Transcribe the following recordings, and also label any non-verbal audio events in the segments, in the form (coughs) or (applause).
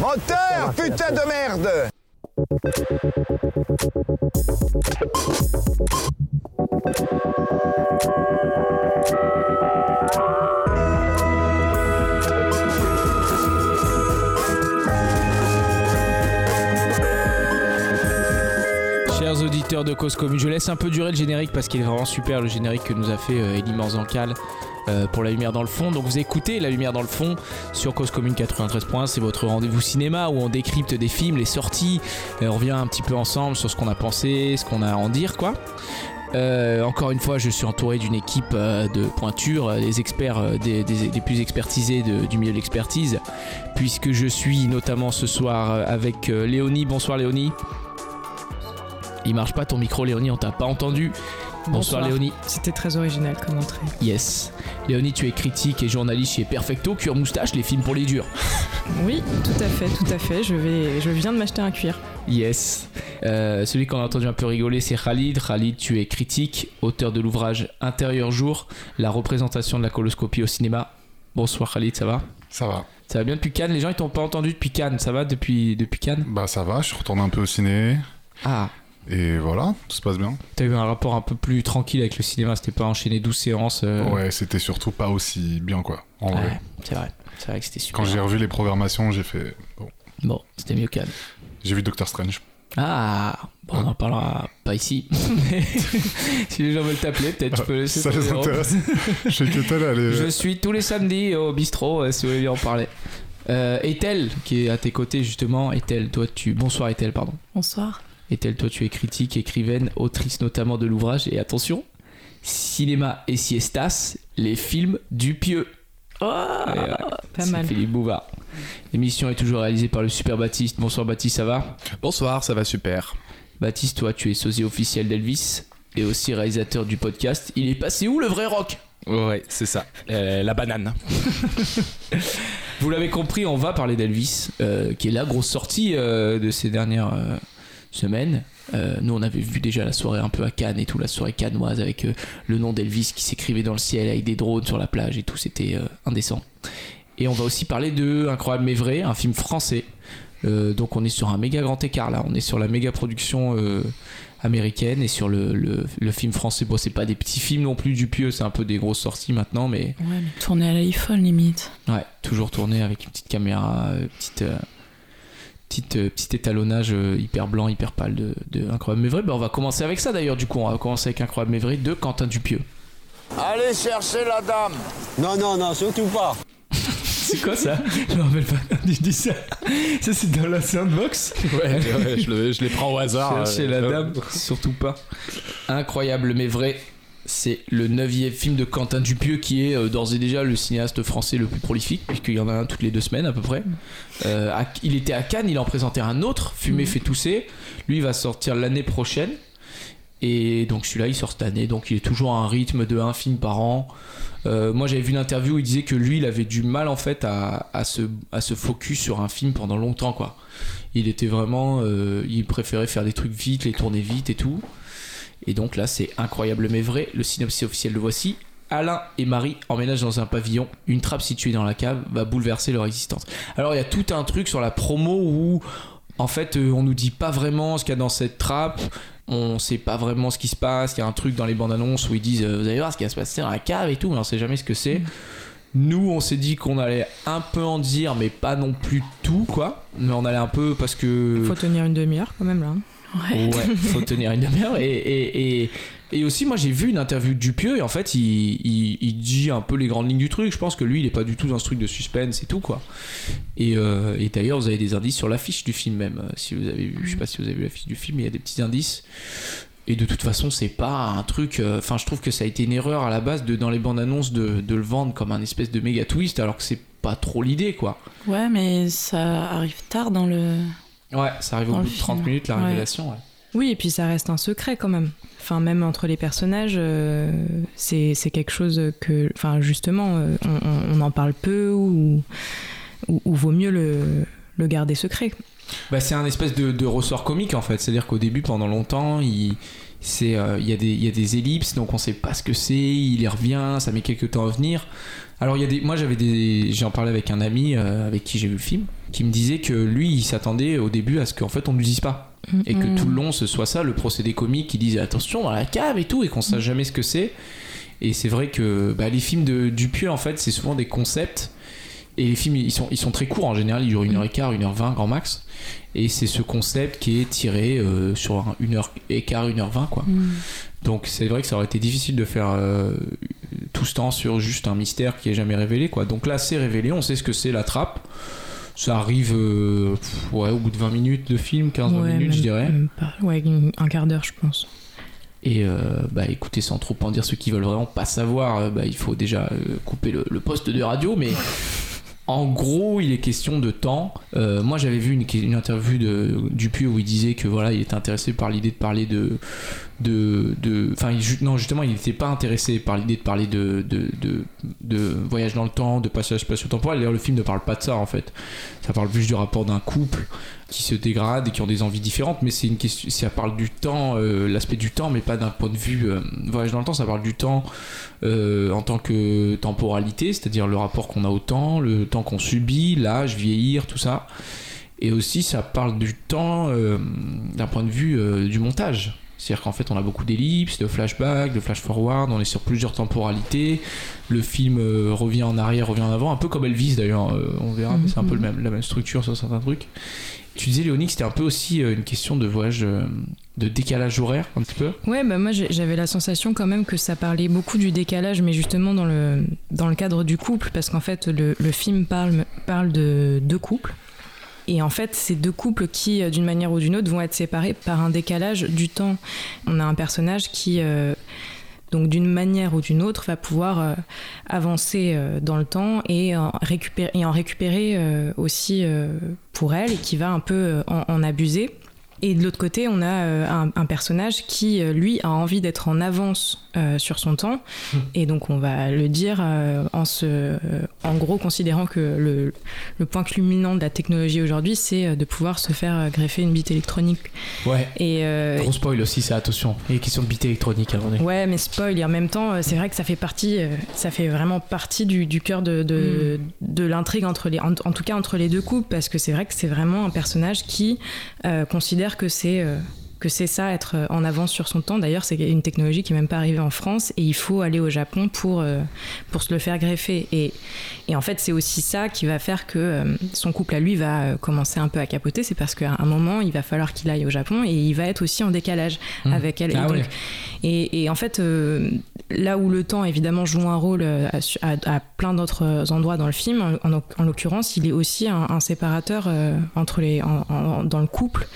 Moteur, putain de merde. Chers auditeurs de Cause Commune, je laisse un peu durer le générique parce qu'il est vraiment super le générique que nous a fait euh, Elie Manzankal euh, pour La Lumière dans le fond. Donc vous écoutez La Lumière dans le fond sur Cause Commune 93 points. C'est votre rendez-vous cinéma où on décrypte des films, les sorties. On revient un petit peu ensemble sur ce qu'on a pensé, ce qu'on a à en dire quoi. Euh, encore une fois, je suis entouré d'une équipe euh, de pointure, euh, des experts, euh, des, plus expertisés du milieu de l'expertise, puisque je suis notamment ce soir euh, avec euh, Léonie. Bonsoir Léonie. Il marche pas ton micro Léonie, on t'a pas entendu. Bonsoir, Léonie. C'était très original comme entrée. Yes. Léonie, tu es critique et journaliste chez Perfecto, Cure Moustache, les films pour les durs. Oui, tout à fait, tout à fait. Je, vais, je viens de m'acheter un cuir. Yes. Euh, celui qu'on a entendu un peu rigoler, c'est Khalid. Khalid, tu es critique, auteur de l'ouvrage Intérieur jour, la représentation de la coloscopie au cinéma. Bonsoir Khalid, ça va? Ça va. Ça va bien depuis Cannes? Les gens ils t'ont pas entendu depuis Cannes, ça va depuis, depuis Cannes? Bah ça va, je suis retourné un peu au ciné. Ah, Et voilà, tout se passe bien. t'as eu un rapport un peu plus tranquille avec le cinéma, c'était pas enchaîné 12 séances. euh, Ouais, c'était surtout pas aussi bien quoi. En vrai. ouais, c'est vrai. C'est vrai que c'était super. Quand j'ai revu les programmations, j'ai fait. Bon. Bon, c'était mieux Cannes. J'ai vu Doctor Strange. Ah, bon, on en parlera pas ici. (laughs) Mais si les gens veulent t'appeler, peut-être tu peux laisser Ça les intéresse. (laughs) Je sais que tel, elle est. Je suis tous les samedis au bistrot euh, si vous voulez bien en parler. Euh, Ethel, qui est à tes côtés justement. Ethel, toi tu. Bonsoir Ethel, pardon. Bonsoir. Ethel, toi tu es critique, écrivaine, autrice notamment de l'ouvrage. Et attention, Cinéma et Siestas, les films du pieux. Oh, euh, pas c'est mal. Philippe Bouvard. L'émission est toujours réalisée par le super Baptiste. Bonsoir Baptiste, ça va? Bonsoir, ça va super. Baptiste, toi tu es sosie officiel d'Elvis et aussi réalisateur du podcast. Il est passé où le vrai rock? Ouais, c'est ça. Euh, la banane. (laughs) Vous l'avez compris, on va parler d'Elvis, euh, qui est la grosse sortie euh, de ces dernières semaines. Euh, nous, on avait vu déjà la soirée un peu à Cannes et tout, la soirée cannoise avec euh, le nom d'Elvis qui s'écrivait dans le ciel avec des drones sur la plage et tout, c'était euh, indécent. Et on va aussi parler de Incroyable mais vrai, un film français. Euh, donc on est sur un méga grand écart là, on est sur la méga production américaine et sur le, le- le film français. Bon, c'est pas des petits films non plus du pieux, c'est un peu des grosses sorties maintenant, mais Ouais, mais tourner à l'iPhone limite. Ouais, toujours tourné avec une petite caméra, petite, petite, euh, petit étalonnage euh, hyper blanc, hyper pâle de, de Incroyable mais vrai. Bah, on va commencer avec ça d'ailleurs, du coup, on va commencer avec Incroyable mais vrai de Quentin Dupieux. Allez chercher la dame Non, non, non, surtout pas. (laughs) C'est quoi ça? Je me rappelle pas quand (laughs) tu dis ça. Ça, c'est dans la sandbox Ouais, ouais, je, le- je les prends au hasard. Chercher euh, la euh, dame, surtout pas. Incroyable mais vrai. C'est le neuvième film de Quentin Dupieux qui est euh, d'ores et déjà le cinéaste français le plus prolifique, puisqu'il y en a un toutes les deux semaines à peu près. Euh, à- il était à Cannes, il en présentait un autre, Fumer Mhm. fait tousser. Lui il va sortir l'année prochaine. Et donc celui-là il sort cette année, donc il est toujours à un rythme de un film par an. Euh, moi j'avais vu une interview où il disait que lui il avait du mal en fait à, à, se, à se focus sur un film pendant longtemps quoi. Il était vraiment, il préférait faire des trucs vite, les tourner vite et tout. Et donc là c'est incroyable mais vrai, le synopsis officiel le voici. Alain et Marie emménagent dans un pavillon. Une trappe située dans la cave va bouleverser leur existence. Alors il y a tout un truc sur la promo où en fait euh, on nous dit pas vraiment ce qu'il y a dans cette trappe. On sait pas vraiment ce qui se passe. Il y a un truc dans les bandes annonces où ils disent euh, vous allez voir ce qui va se passer dans la cave et tout, mais on sait jamais ce que c'est. Nous, on s'est dit qu'on allait un peu en dire, mais pas non plus tout, quoi. Mais on allait un peu parce que. Faut tenir une demi-heure quand même là. Ouais, faut tenir une demi-heure. Et, et, et, et aussi, moi, j'ai vu une interview de Dupieux et en fait, il, il, il dit un peu les grandes lignes du truc. Je pense que lui, il est pas du tout dans ce truc de suspense et tout, quoi. Et, euh, et d'ailleurs, vous avez des indices sur l'affiche du film, même. euh, Si vous avez vu, je sais pas si vous avez vu l'affiche du film, mais il y a des petits indices. Et de toute façon, c'est pas un truc. euh, Enfin, je trouve que ça a été une erreur à la base de, dans les bandes annonces de, de le vendre comme un espèce de méga twist, alors que c'est pas trop l'idée, quoi. Ouais, mais ça arrive tard dans le. Ouais, ça arrive au bout de 30 film. minutes, la Ouais. révélation, ouais. Oui, et puis ça reste un secret quand même. Enfin, même entre les personnages, euh, c'est c'est quelque chose que. Enfin, justement, euh, on, on- en parle peu ou, ou, ou vaut mieux le, le garder secret. Bah, c'est un espèce de, de ressort comique en fait. C'est-à-dire qu'au début, pendant longtemps, il, c'est euh, il y, a des- il y a des ellipses donc on sait pas ce que c'est il y revient ça met quelques temps à venir alors il y a des moi j'avais des j'ai en parlé avec un ami euh, avec qui j'ai vu le film qui me disait que lui il s'attendait au début à ce qu'en fait on ne lui dise pas. Et que Mm. tout le long ce soit ça le procédé comique qui disait attention dans la cave et tout et qu'on sache jamais ce que c'est. Et c'est vrai que bah, les films de Dupieux en fait c'est souvent des concepts. Et les films ils sont, ils sont très courts en général ils durent une heure et quart une heure vingt grand max. Et c'est ce concept qui est tiré euh, sur un- une heure et quart une heure vingt quoi. Mm. Donc c'est vrai que ça aurait été difficile de faire euh, tout ce temps sur juste un mystère qui est jamais révélé quoi. Donc là c'est révélé, on sait ce que c'est la trappe. Ça arrive euh, pff, ouais, au bout de 20 minutes de film, 15-20 Ouais, minutes je dirais. Ouais, un quart d'heure, je pense. Et euh, bah écoutez, sans trop en dire ceux qui veulent vraiment pas savoir, bah, il faut déjà couper le, le poste de radio, mais (laughs) en gros il est question de temps. Euh, moi j'avais vu une, une interview de Dupuis où il disait que voilà il était intéressé par l'idée de parler de de de enfin non justement il n'était pas intéressé par l'idée de parler de de, de voyage dans le temps de passage spatio-temporel. D'ailleurs le film ne parle pas de ça en fait. Ça parle plus du rapport d'un couple qui se dégradent et qui ont des envies différentes mais c'est une question ça parle du temps euh, l'aspect du temps mais pas d'un point de vue euh, voyage dans le temps. Ça parle du temps euh, en tant que temporalité c'est-à-dire le rapport qu'on a au temps le temps qu'on subit l'âge vieillir tout ça. Et aussi ça parle du temps d'un point de vue du montage c'est-à-dire qu'en fait on a beaucoup d'ellipses, de flashbacks, de flash forward, on est sur plusieurs temporalités, le film euh, revient en arrière, revient en avant, un peu comme Elvis d'ailleurs, euh, on verra, mais c'est un peu le même, la même structure sur certains trucs. Tu disais Léonie que c'était un peu aussi euh, une question de voyage, de décalage horaire un petit peu Ouais, bah moi j'avais la sensation quand même que ça parlait beaucoup du décalage, mais justement dans le, dans le cadre du couple, parce qu'en fait le, le film parle, parle de deux couples. Et en fait, c'est deux couples qui, euh, d'une manière ou d'une autre, vont être séparés par un décalage du temps. On a un personnage qui, euh, donc d'une manière ou d'une autre, va pouvoir euh, avancer dans le temps et en récupérer, et en récupérer aussi pour elle, et qui va un peu en abuser. Et de l'autre côté, on a euh, un, un personnage qui, euh, lui, a envie d'être en avance euh, sur son temps. Et donc, on va le dire euh, en, se, en gros, considérant que le, le point culminant de la technologie aujourd'hui, c'est de pouvoir se faire greffer une bite électronique. Ouais. Et, Gros spoil aussi, ça, attention. A question de bite électronique avant de... Ouais, mais spoil, et en même temps, c'est vrai que ça fait partie, ça fait vraiment partie du, du cœur de, de, de l'intrigue entre les, en, en tout cas entre les deux couples, parce que c'est vrai que c'est vraiment un personnage qui euh, que c'est euh, que c'est ça être euh, en avance sur son temps. D'ailleurs, c'est une technologie qui n'est même pas arrivée en France et il faut aller au Japon pour euh, pour se le faire greffer. Et, et en fait, c'est aussi ça qui va faire que euh, son couple à lui va commencer un peu à capoter. C'est parce qu'à un moment, il va falloir qu'il aille au Japon et il va être aussi en décalage Mmh. avec elle. Et Ah donc, ouais. et, et en fait, euh, là où le temps évidemment joue un rôle euh, à, à- à plein d'autres endroits dans le film, en, en- en l'occurrence, il est aussi un, un séparateur euh, entre les, en- en- dans le couple.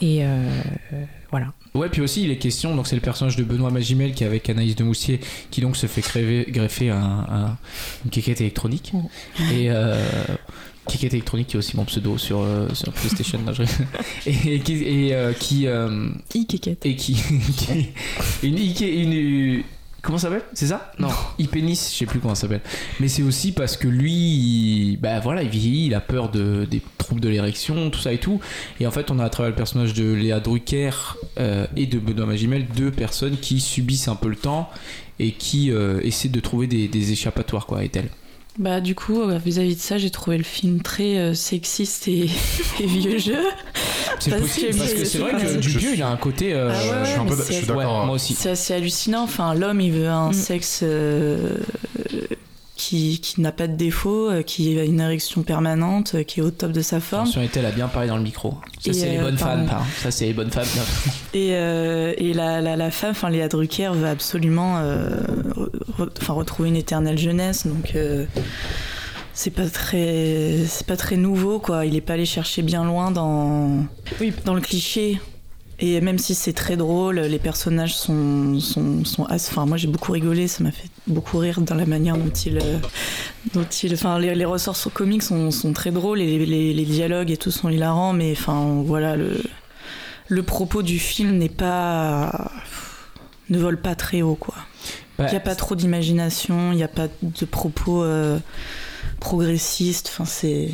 Et euh, euh, voilà. Ouais, puis aussi il est question, donc c'est le personnage de Benoît Magimel qui est avec Anaïs de Moussier, qui donc se fait créver- greffer un, un- une quéquette électronique. Et euh, quéquette électronique qui est aussi mon pseudo sur, euh, sur PlayStation. non, je- et, et qui. Et, euh, qui euh, et qui, (laughs) qui- une, Ike- une comment ça s'appelle? C'est ça? Non. Ipénis je sais plus comment ça s'appelle. Mais c'est aussi parce que lui il, bah voilà il vieillit il a peur de, des troubles de l'érection tout ça et tout. Et en fait on a à travers le personnage de Léa Drucker euh, et de Benoît Magimel deux personnes qui subissent un peu le temps et qui euh, essaient de trouver des, des échappatoires quoi et elle Bah du coup, euh, vis-à-vis de ça, j'ai trouvé le film très euh, sexiste et, (laughs) et vieux jeu. c'est Parce possible que parce que c'est vrai que Dupieux il a un côté euh, Ah ouais, je suis un peu, je suis ouais, d'accord. moi aussi C'est assez hallucinant. Enfin, l'homme, il veut un Mm. sexe euh, qui, qui n'a pas de défaut, euh, qui a une érection permanente, euh, qui est au top de sa forme. Attention, Ethel a bien parlé dans le micro. Ça, c'est les euh, bonnes pardon. femmes, pardon. Ça, c'est les bonnes femmes. Et, euh, et la, la, la femme, enfin Léa Drucker, veut absolument euh, re- re- enfin, retrouver une éternelle jeunesse. Donc euh, c'est pas très, c'est pas très nouveau quoi. Il est pas allé chercher bien loin dans, oui, dans le cliché. Et même si c'est très drôle, les personnages sont, sont, sont as- Enfin, moi j'ai beaucoup rigolé, ça m'a fait beaucoup rire dans la manière dont il. euh, dont il enfin, les, les ressorts sur comiques sont, sont très drôles et les, les- les dialogues et tout sont hilarants, mais enfin, voilà, le, le propos du film n'est pas. ne vole pas très haut, quoi. Il n'y a pas trop d'imagination, il n'y a pas de propos euh, progressistes, enfin, c'est.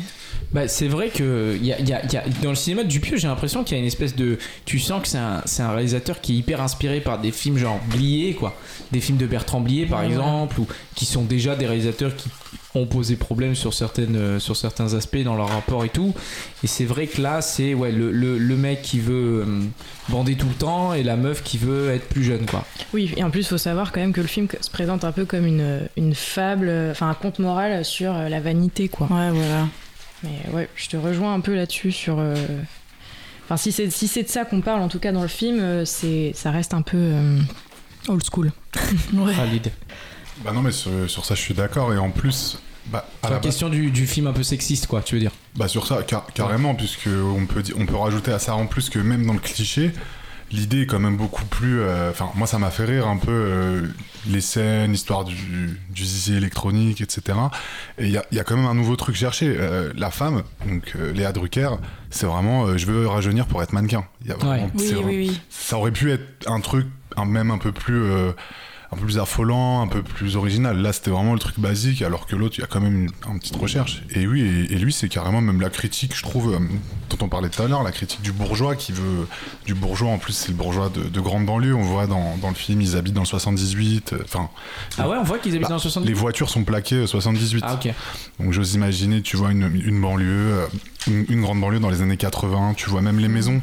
Bah, c'est vrai que y a, y a- y a- dans le cinéma de Dupieux, j'ai l'impression qu'il y a une espèce de. Tu sens que c'est un, c'est un réalisateur qui est hyper inspiré par des films genre Blier, quoi. Des films de Bertrand Blier, par Ouais, exemple, ou qui sont déjà des réalisateurs qui ont posé problème sur, certaines, euh, sur certains aspects dans leur rapport et tout. Et c'est vrai que là, c'est ouais, le, le, le mec qui veut euh, bander tout le temps et la meuf qui veut être plus jeune, quoi. Oui, et en plus, il faut savoir quand même que le film se présente un peu comme une, une fable, euh, enfin un conte moral sur la vanité, quoi. Ouais, voilà. Mais ouais, je te rejoins un peu là-dessus sur. euh, Enfin, si c'est si c'est de ça qu'on parle, en tout cas dans le film, euh, c'est ça reste un peu euh, old school. (laughs) Ouais. Khalid. Bah non, mais sur, sur ça, je suis d'accord. Et en plus, bah, à Sur la la base- question du, du film un peu sexiste, quoi, tu veux dire. Bah sur ça, car- carrément, puisque on peut, on peut rajouter à ça en plus que même dans le cliché, l'idée est quand même beaucoup plus... euh, Enfin, moi ça m'a fait rire un peu euh, les scènes, l'histoire du, du zizi électronique, etc. Et il y a, il y a quand même un nouveau truc cherché. Euh, la femme, donc euh, Léa Drucker, c'est vraiment euh, je veux rajeunir pour être mannequin. Il y a vraiment- Ouais. Oui, oui, oui. Ça aurait pu être un truc un, même un peu plus... euh, un peu plus affolant, un peu plus original. Là, c'était vraiment le truc basique, alors que l'autre, il y a quand même une, une petite recherche. Et oui, et, et lui, c'est carrément même la critique, je trouve, euh, dont on parlait tout à l'heure, la critique du bourgeois qui veut. Du bourgeois, en plus, c'est le bourgeois de, de grande banlieue. On voit dans, dans le film, ils habitent dans le 78. euh, Enfin, Ah ouais, on voit qu'ils habitent Bah, dans le 70. les voitures sont plaquées euh, 78. Ah ok. Donc j'ose imaginer, tu vois, une, une banlieue, euh, une, une grande banlieue dans les années 80, tu vois même les maisons,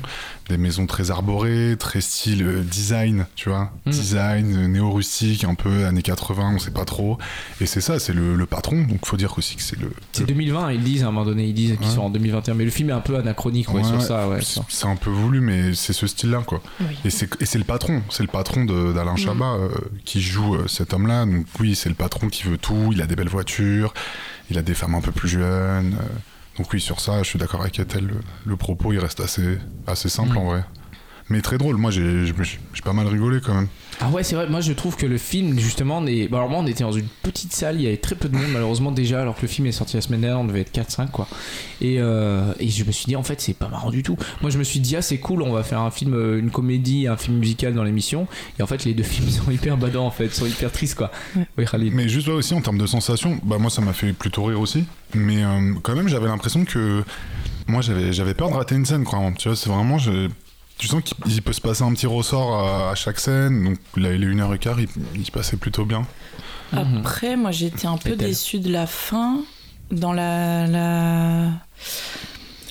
des maisons très arborées, très style euh, design, tu vois, Mm. design euh, néo-rustique, un peu années 80, on sait pas trop. Et c'est ça, c'est le, le patron, donc faut dire aussi que c'est le... C'est le- 2020, ils disent à un moment donné, ils disent qu'ils Ouais. sont en 2021, mais le film est un peu anachronique ouais, Ouais, sur ça. Ouais, c'est- un peu voulu, mais c'est ce style-là, quoi. Oui. Et c'est et c'est le patron, c'est le patron d'Alain Mm. Chabat euh, qui joue euh, cet homme-là. Donc oui, c'est le patron qui veut tout, il a des belles voitures, il a des femmes un peu plus jeunes. euh, donc oui, sur ça, je suis d'accord avec Ethel, le, le propos, il reste assez, assez simple Mm. en vrai. Mais très drôle, moi j'ai pas mal rigolé quand même. Ah ouais, c'est vrai, moi je trouve que le film, justement, on est... bon, alors moi on était dans une petite salle, il y avait très peu de monde malheureusement déjà, alors que le film est sorti la semaine dernière, on devait être 4-5 quoi. Et, euh, et je me suis dit, en fait, c'est pas marrant du tout. Moi je me suis dit, ah c'est cool, on va faire un film, euh, une comédie, un film musical dans l'émission. Et en fait, les deux (laughs) films sont hyper badants en fait, sont hyper tristes quoi. Ouais. Oui, Khalid. Mais juste là aussi, en termes de sensations, bah moi ça m'a fait plutôt rire aussi. Mais euh, quand même, j'avais l'impression que. Moi j'avais j'avais peur de rater une scène, quoi. Tu vois, c'est vraiment. je- Tu sens qu'il il peut se passer un petit ressort à, à chaque scène. Donc là, il est une heure et quart, il, il passait plutôt bien. Après, moi, j'étais un peu déçue de la fin, dans la, la,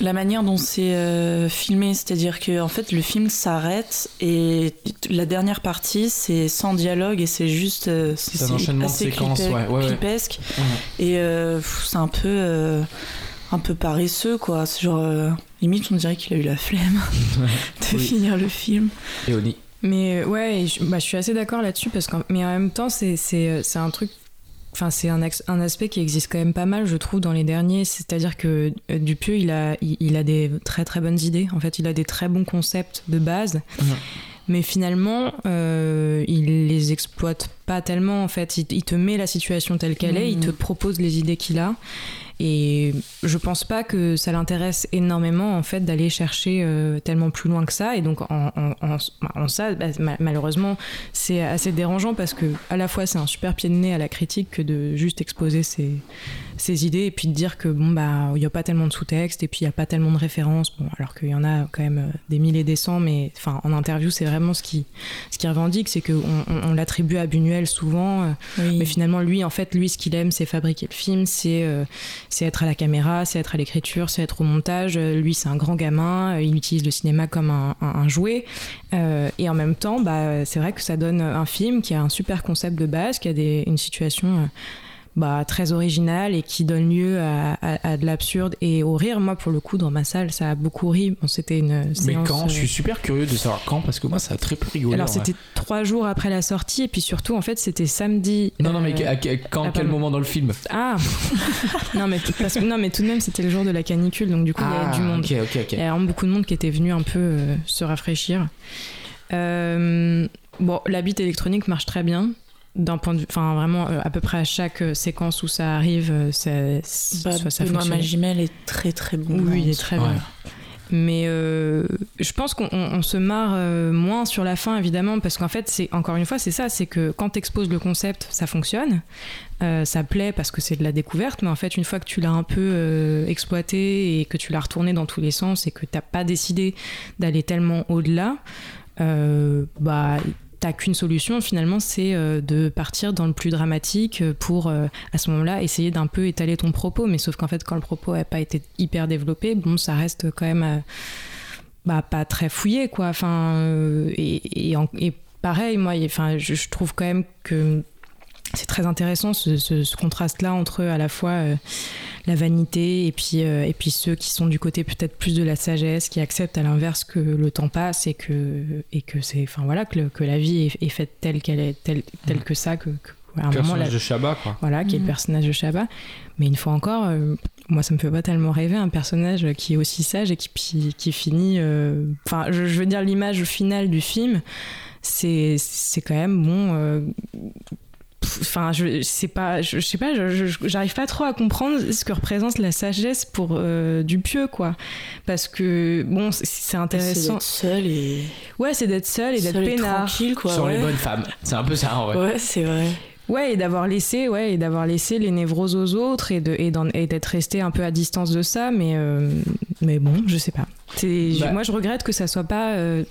la manière dont c'est euh, filmé. C'est-à-dire que, en fait, le film s'arrête et la dernière partie, c'est sans dialogue et c'est juste. euh, C'est un enchaînement de séquences, clipé- ouais, ouais, ouais. clipesque. Et euh, c'est un peu. euh, un peu paresseux, quoi. C'est genre. Limite, on dirait qu'il a eu la flemme (laughs) de Oui. finir le film. Et. Mais euh, ouais, je, bah, je suis assez d'accord là-dessus parce qu'en mais en même temps c'est euh, c'est un truc. Enfin, c'est un, un aspect qui existe quand même pas mal, je trouve, dans les derniers. C'est-à-dire que euh, Dupieux, il a, il, il a des très très bonnes idées. En fait, il a des très bons concepts de base. Mais finalement, euh, il les exploite pas tellement. En fait, il, il te met la situation telle qu'elle est, il te Mhm. propose les idées qu'il a. Et je pense pas que ça l'intéresse énormément en fait d'aller chercher euh, tellement plus loin que ça. Et donc en, en, en- en ça, bah, ma- malheureusement, c'est assez dérangeant parce que à la fois c'est un super pied de nez à la critique que de juste exposer ses, ses idées et puis de dire que bon bah il y a pas tellement de sous-texte et puis il y a pas tellement de références. Bon alors qu'il y en a quand même euh, des milliers et des cents, mais enfin en interview c'est vraiment ce qui ce qui revendique, c'est que on, on- on l'attribue à Buñuel souvent. euh, Oui. mais finalement, lui, en fait, lui, ce qu'il aime, c'est fabriquer le film, c'est euh, c'est être à la caméra, c'est être à l'écriture, c'est être au montage. Euh, Lui, c'est un grand gamin, euh, il utilise le cinéma comme un, jouet. Euh, et en même temps, bah, c'est vrai que ça donne un film qui a un super concept de base, qui a une situation bah, très originale et qui donne lieu à, à- à de l'absurde et au rire. Moi, pour le coup, dans ma salle, ça a beaucoup ri. Bon, c'était une Mais quand? Euh, Je suis super curieux de savoir quand, parce que moi ça a très peu rigolé. Alors, c'était trois jours après la sortie et puis surtout, en fait, c'était samedi. Non, non, mais euh, à- quand, ah, quel moment dans le film? Ah (laughs) non mais, parce que- non mais tout de même c'était le jour de la canicule donc du coup il y avait du monde. Ah, ok. Il y a vraiment beaucoup de monde qui était venu un peu euh, se rafraîchir. Euh, bon la bite électronique marche très bien d'un point de vue, enfin vraiment euh, à peu près à chaque euh, séquence où ça arrive, euh, ça, Bah, ça, ça Benoît. Magimel est très très bon. Oui, il est très Ouais. bien. Mais euh, je pense qu'on on- on se marre moins sur la fin, évidemment, parce qu'en fait, c'est encore une fois, c'est ça, c'est que quand tu exposes le concept, ça fonctionne. Ça plaît parce que c'est de la découverte, mais en fait, une fois que tu l'as un peu exploité et que tu l'as retourné dans tous les sens et que t'as pas décidé d'aller tellement au-delà, bah qu'une solution finalement, c'est euh, de partir dans le plus dramatique pour euh, à ce moment-là essayer d'un peu étaler ton propos. Mais sauf qu'en fait, quand le propos n'a pas été hyper développé, bon, ça reste quand même euh, bah, pas très fouillé, quoi. Enfin, euh, et, pareil, moi, enfin, je trouve quand même que c'est très intéressant ce, ce- ce contraste-là entre à la fois euh, la vanité et puis, euh, et puis ceux qui sont du côté peut-être plus de la sagesse, qui acceptent à l'inverse que le temps passe et que, et que c'est, enfin voilà, que, le- que la vie est, est faite telle qu'elle est, telle, telle que ça, que, que à un moment, Personnage la- de Shabba, quoi. voilà, qui est le Mhm. personnage de Shabba. Mais une fois encore, euh, moi, ça me fait pas tellement rêver un personnage qui est aussi sage et qui, qui finit. euh, Enfin, je, je veux dire, l'image finale du film, c'est c'est quand même bon. euh, Enfin, je sais pas, je, je sais pas, j'arrive pas trop à comprendre ce que représente la sagesse pour euh, Dupieux, quoi. Parce que bon, c'est- c'est C'est intéressant. d'être seul et, Ouais, c'est d'être seul et d'être peinard. tranquille, quoi. Sur les bonnes femmes. C'est un peu ça, en vrai. Ouais, c'est vrai. Ouais, et d'avoir laissé, ouais, et d'avoir laissé les névroses aux autres et de et d'être resté un peu à distance de ça, mais euh, mais bon, je sais pas. Bah. moi je regrette que ça soit pas euh,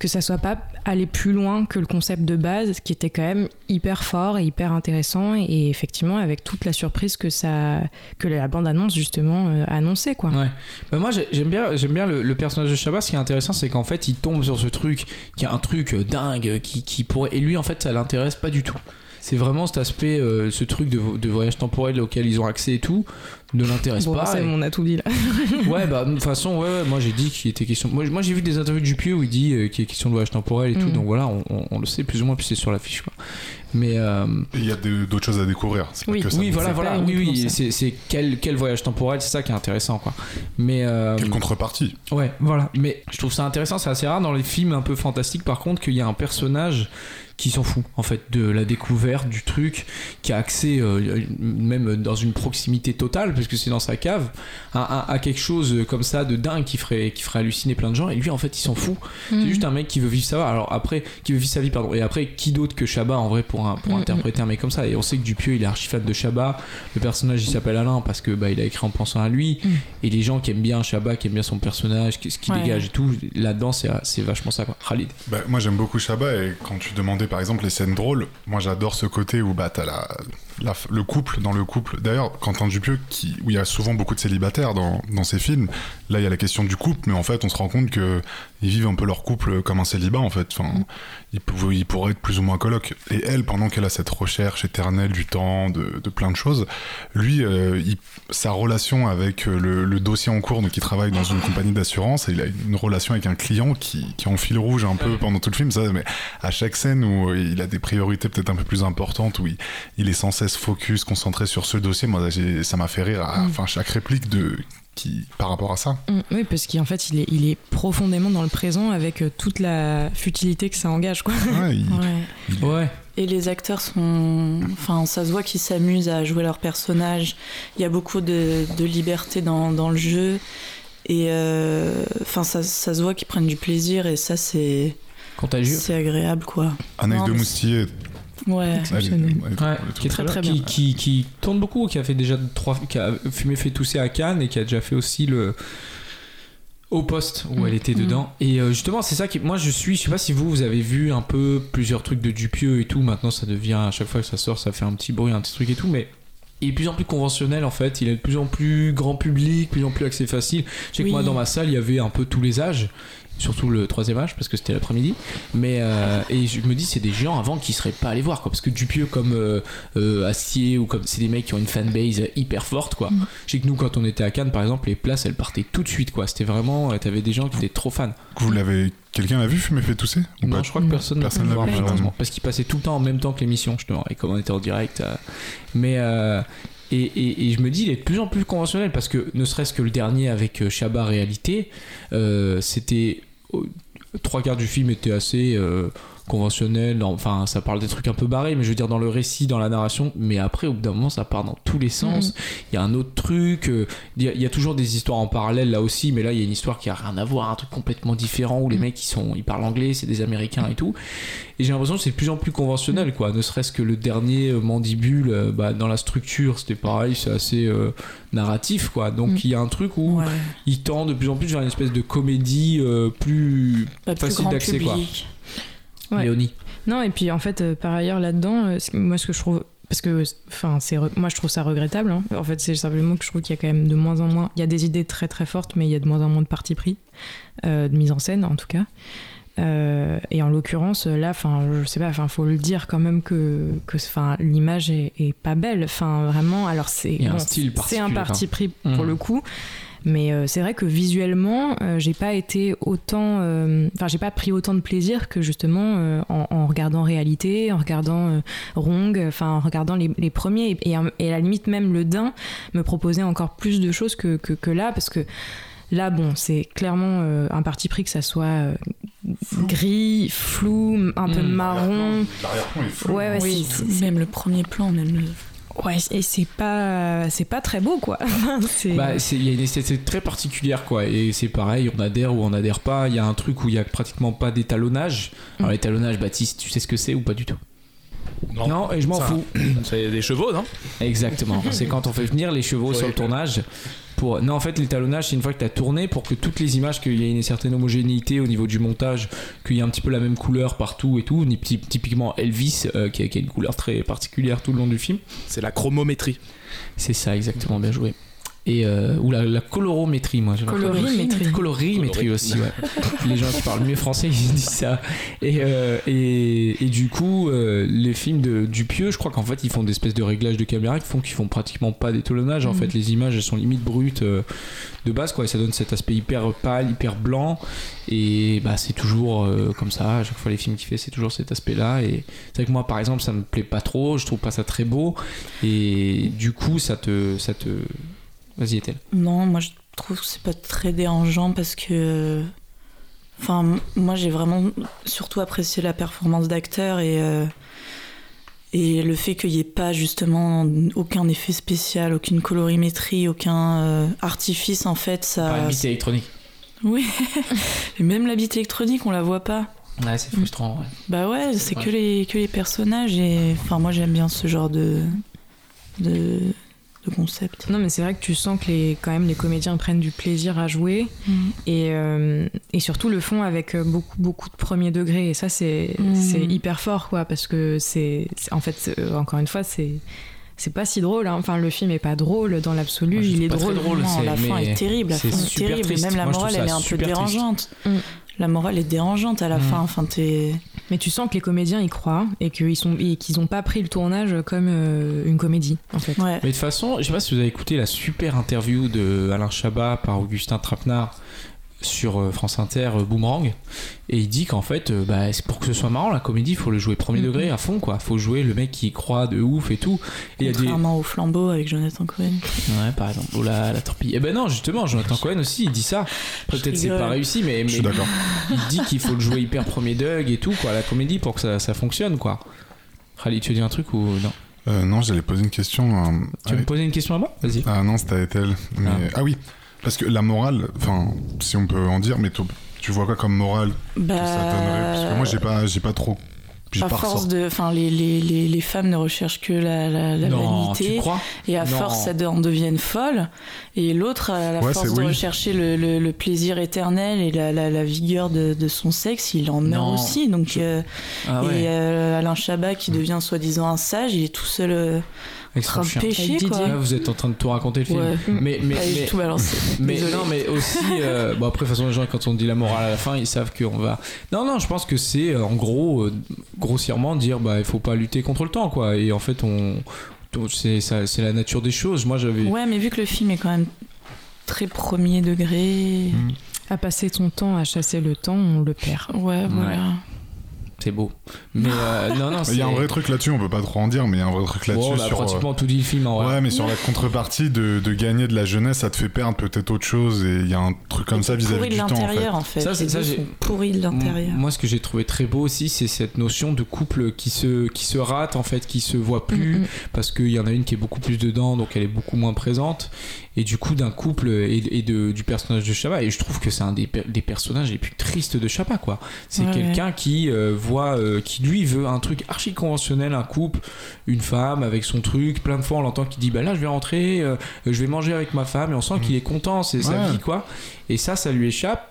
que ça soit pas aller plus loin que le concept de base, qui était quand même hyper fort et hyper intéressant et effectivement avec toute la surprise que ça que la bande annonce justement euh, annonçait quoi. Ouais. Bah, moi j'ai- j'aime bien, j'aime bien le, personnage de Shabba. Ce qui est intéressant, c'est qu'en fait, il tombe sur ce truc qui est un truc euh, dingue, qui pourrait. Et lui, en fait, ça l'intéresse pas du tout. C'est vraiment cet aspect, euh, ce truc de, de voyage temporel auquel ils ont accès et tout, ne l'intéresse Bon, pas. c'est Et- on a tout dit là. (laughs) ouais, bah de toute façon, ouais, ouais, moi j'ai dit qu'il était question. Moi, moi j'ai vu des interviews de Dupieux où il dit euh, qu'il est question de voyage temporel et tout, Mhm. donc voilà, on, on- on le sait plus ou moins, puis c'est sur l'affiche quoi. Mais euh, Et Il y a d'autres choses à découvrir. pas Oui. que ça. oui, voilà, c'est voilà, oui, oui, c'est quel, quel voyage temporel, c'est ça qui est intéressant quoi. Mais euh, Quelle contrepartie Ouais, voilà. Mais je trouve ça intéressant, c'est assez rare dans les films un peu fantastiques par contre qu'il y a un personnage qui s'en fout en fait de la découverte du truc, qui a accès euh, même dans une proximité totale parce que c'est dans sa cave à, à- à quelque chose comme ça de dingue qui ferait qui ferait halluciner plein de gens et lui en fait il s'en fout. C'est juste un mec qui veut vivre sa vie. Alors après qui veut vivre sa vie pardon. Et après qui d'autre que Shabba en vrai pour un- pour Mhm. interpréter un mec comme ça? Et on sait que Dupieux il est archi fan de Shabba. Le personnage il s'appelle Alain parce que bah il a écrit en pensant à lui Mhm. et les gens qui aiment bien Shabba, qui aiment bien son personnage, ce qu'il Ouais. dégage et tout, là-dedans c'est c'est vachement ça quoi. Khalid. Bah, moi j'aime beaucoup Shabba et quand tu demandais par exemple les scènes drôles, moi j'adore ce côté où bah, t'as la, le couple dans le couple. D'ailleurs, Quentin Dupieux, qui, où il y a souvent beaucoup de célibataires dans, dans ses films, là il y a la question du couple, mais en fait on se rend compte que ils vivent un peu leur couple comme un célibat en fait. Enfin, ils, pourraient être plus ou moins coloc. Et elle, pendant qu'elle a cette recherche éternelle du temps, de, plein de choses, lui, euh, sa relation avec euh, le, dossier en cours, donc il travaille dans une compagnie d'assurance, il a une relation avec un client qui, qui est en fil rouge un peu pendant tout le film, ça, mais à chaque scène où il a des priorités peut-être un peu plus importantes, où il, il est sans cesse focus, concentré sur ce dossier, moi ça m'a fait rire à Mm. enfin, chaque réplique de, qui, par rapport à ça. Mm, Oui, parce qu'en fait, il est, il est profondément dans le présent avec euh, toute la futilité que ça engage, quoi. Ouais, il- (laughs) Ouais. Ouais. Et les acteurs sont. Enfin, ça se voit qu'ils s'amusent à jouer leur personnage. Il y a beaucoup de, de liberté dans, dans le jeu. Et euh, enfin, ça, ça se voit qu'ils prennent du plaisir et ça, c'est Contagieux. c'est agréable, quoi. Non, de mais Moustillé, Ouais. Exceptionnel. qui est très, très bien. Qui, qui, qui tourne beaucoup, qui a fait déjà trois, qui a fumé fait tousser à Cannes et qui a déjà fait aussi le au poste où Mm. elle était Mm. dedans. Et euh, justement, c'est ça qui, moi, je suis, je sais pas si vous, vous avez vu un peu plusieurs trucs de Dupieux et tout. Maintenant, ça devient à chaque fois que ça sort, ça fait un petit bruit, un petit truc et tout, mais il est de plus en plus conventionnel en fait. Il est de plus en plus grand public, de plus en plus accès facile. Je sais que moi, dans ma salle, il y avait un peu tous les âges. Surtout le troisième âge parce que c'était l'après-midi. Mais euh, et je me dis c'est des gens avant qui seraient pas allés voir quoi parce que Dupieux comme euh, euh, Astier ou comme c'est des mecs qui ont une fanbase hyper forte quoi. Mm. Je sais que nous quand on était à Cannes par exemple les places elles partaient tout de suite quoi. C'était vraiment euh, t'avais des gens qui étaient trop fans. Vous l'avez. Quelqu'un l'a vu fumer fait tousser ou Non pas je crois que personne Personne l'a vu, malheureusement parce qu'il passait tout le temps en même temps que l'émission justement et comme on était en direct. euh, mais euh, et, et- et je me dis, il est de plus en plus conventionnel parce que ne serait-ce que le dernier avec Shabba Réalité, euh, c'était. Trois quarts du film était assez euh, conventionnel. Enfin, ça parle des trucs un peu barrés, mais je veux dire dans le récit, dans la narration. Mais après, au bout d'un moment, ça part dans tous les sens. Il y a un autre truc. euh, Il y, a- il y a toujours des histoires en parallèle là aussi, mais là, il y a une histoire qui a rien à voir, un truc complètement différent où les Mm. mecs ils sont, ils parlent anglais, c'est des Américains et tout. Et j'ai l'impression que c'est de plus en plus conventionnel, quoi. Ne serait-ce que le dernier euh, Mandibule, euh, bah, dans la structure, c'était pareil, c'est assez narratif, quoi. Donc Mm. il y a un truc où Ouais. il tend de plus en plus vers une espèce de comédie plus Pas plus facile d'accès, quoi. Ouais. Léonie. Non, et puis en fait, euh, par ailleurs, là-dedans, euh, moi, ce que je trouve. Parce que, enfin, c'est, re- moi, je trouve ça regrettable. hein. En fait, c'est simplement que je trouve qu'il y a quand même de moins en moins. Il y a des idées très très fortes, mais il y a de moins en moins de parti pris, euh, de mise en scène en tout cas. Euh, et en l'occurrence, là, enfin, je sais pas, enfin, faut le dire quand même que, que, enfin, l'image est, est pas belle. Enfin, vraiment, alors c'est, un bon, style c'est un parti pris pour Mhm. le coup. Mais euh, c'est vrai que visuellement, euh, j'ai pas été autant. euh, Enfin, j'ai pas pris autant de plaisir que justement euh, en, en regardant Réalité, en regardant euh, Rong, enfin en regardant les, les premiers. Et, et à la limite, même le Dain me proposait encore plus de choses que, que, que là, parce que là, bon, c'est clairement euh, un parti pris que ça soit euh, gris, flou, un peu Mm. marron. L'arrière-plan est flou. Ouais, ouais, Oui, c'est- c'est- même le premier plan, même le... Ouais, et c'est pas, c'est pas très beau, quoi. (laughs) c'est. Bah, y a une esthétique très particulière, quoi. Et c'est pareil, on adhère ou on adhère pas. Il y a un truc où il y a pratiquement pas d'étalonnage. Alors, Mm. l'étalonnage, Baptiste, tu sais ce que c'est ou pas du tout? Non. Non, et je m'en Ça- fous. (clears throat) C'est des chevaux, non? Exactement. c'est quand on fait venir les chevaux sur le tournage. Pour... Non, en fait, l'étalonnage, c'est une fois que tu as tourné pour que toutes les images, qu'il y ait une certaine homogénéité au niveau du montage, qu'il y ait un petit peu la même couleur partout et tout. Typiquement Elvis, euh, qui, a, qui a une couleur très particulière tout le long du film. C'est la chromométrie. C'est ça, exactement, bien joué. Et, euh, ou la, la colorométrie, moi. j'ai l'impression. Colorimétrie. Colorimétrie Colori- aussi, ouais. (laughs) Les gens qui parlent mieux français, ils disent ça. Et, euh, et, et du coup, euh, les films de Dupieux, je crois qu'en fait, ils font des espèces de réglages de caméra qui font qu'ils font pratiquement pas d'étalonnage. En Mhm. fait, les images, elles sont limite brutes euh, de base, quoi. Et ça donne cet aspect hyper pâle, hyper blanc. Et bah, c'est toujours euh, comme ça. À chaque fois, les films qu'il fait, c'est toujours cet aspect-là. Et c'est vrai que moi, par exemple, ça me plaît pas trop. Je trouve pas ça très beau. Et du coup, ça te. Ça te... Vas-y, Ethel. Non, moi je trouve que c'est pas très dérangeant parce que. Enfin, moi j'ai vraiment surtout apprécié la performance d'acteur et. euh, Et le fait qu'il n'y ait pas justement aucun effet spécial, aucune colorimétrie, aucun euh, artifice, en fait, ça. Pas une électronique. Oui. (laughs) et même la bite électronique, on la voit pas. Ouais, c'est frustrant, ouais. Bah ouais, c'est que les que les personnages et enfin moi j'aime bien ce genre de de, de concept. Non, mais c'est vrai que tu sens que les, quand même les comédiens prennent du plaisir à jouer et, euh, et surtout le font avec euh, beaucoup, beaucoup de premier degré. Et ça, c'est c'est hyper fort, quoi, parce que c'est. c'est- En fait, c'est- euh, encore une fois, c'est. C'est pas si drôle, hein. enfin le film est pas drôle dans l'absolu, il est pas très drôle. drôle. Non, c'est- la fin mais est terrible, la fin est terrible. triste. Même la morale, elle est un peu dérangeante. Mm. La morale est dérangeante à la Mm. fin. Enfin, t'es. Mais tu sens que les comédiens y croient et qu'ils sont et qu'ils ont pas pris le tournage comme euh, une comédie, en fait. Ouais. Mais de toute façon, je sais pas si vous avez écouté la super interview de Alain Chabat par Augustin Trapenard sur euh, France Inter euh, Boomerang et il dit qu'en fait euh, bah, pour que ce soit marrant la comédie il faut le jouer premier Mhm. degré à fond quoi faut jouer le mec qui y croit de ouf et tout et il y a des Contrairement au flambeau avec Jonathan Cohen. ouais par exemple oh la, la torpille et ben non justement Jonathan Cohen aussi il dit ça peut-être c'est pas réussi mais, Je suis d'accord. il dit qu'il faut le jouer hyper premier degré et tout quoi la comédie pour que ça, ça fonctionne quoi Khalid tu veux dire un truc ou non? Euh, non, j'allais poser une question. euh, tu veux me poser une question à moi? Vas-y Ah non, c'était à Ethel. Mais... Ah. Ah. oui, parce que la morale, enfin, si on peut en dire, mais tu- vois quoi comme morale que Bah. ça donnerait Parce que moi, j'ai pas, j'ai pas trop. À force de, enfin, les, les, les, les femmes ne recherchent que la, la, la non tu vanité, crois et à Non. force, elles en deviennent folles. Et l'autre, à la Ouais, force de oui. rechercher le, le, le plaisir éternel et la, la, la vigueur de, de son sexe, il en meurt Non. aussi. Donc, euh, ah ouais et euh, Alain Chabat, qui devient soi-disant un sage, il est tout seul euh, avec son chien pêcher, Avec quoi. Didier. Là, vous êtes en train de tout raconter le film. Ouais. (laughs) Mais, mais, mais, tout balancé. mais non, mais aussi, euh, bon après, de toute façon, les gens, quand on dit la morale à la fin, ils savent qu'on va. Non, non, je pense que c'est euh, en gros, euh, grossièrement, dire bah il faut pas lutter contre le temps, quoi. Et en fait, on. C'est ça- c'est la nature des choses. Moi, j'avais. Ouais, mais vu que le film est quand même très premier degré. Mm. À passer ton temps à chasser le temps, on le perd. Ouais, voilà. C'est beau. Mais euh, (laughs) non, non, Il y a un vrai truc là-dessus, on peut pas trop en dire, mais il y a un vrai truc là-dessus Bon, bah, sur. euh, pratiquement tout dit le film en vrai. Ouais, mais sur la contrepartie de, de gagner de la jeunesse, ça te fait perdre peut-être autre chose et il y a un truc comme ça vis-à-vis pourri du de temps en fait. l'intérieur en fait. Ça, c'est- ça, pourris de l'intérieur. Moi, ce que j'ai trouvé très beau aussi, c'est cette notion de couple qui se, qui se rate, en fait, qui se voit plus, Mm, mm. parce qu'il y en a une qui est beaucoup plus dedans, donc elle est beaucoup moins présente. Et du coup, d'un couple et, et de, du personnage de Chabat, et je trouve que c'est un des, des personnages les plus tristes de Chabat, quoi. C'est Ouais, quelqu'un qui euh, voit, euh, qui lui veut un truc archi conventionnel, un couple, une femme avec son truc. Plein de fois, on l'entend qui dit Bah là, je vais rentrer, euh, je vais manger avec ma femme, et on sent qu'il est content, c'est sa Ouais. vie, quoi. Et ça, ça lui échappe.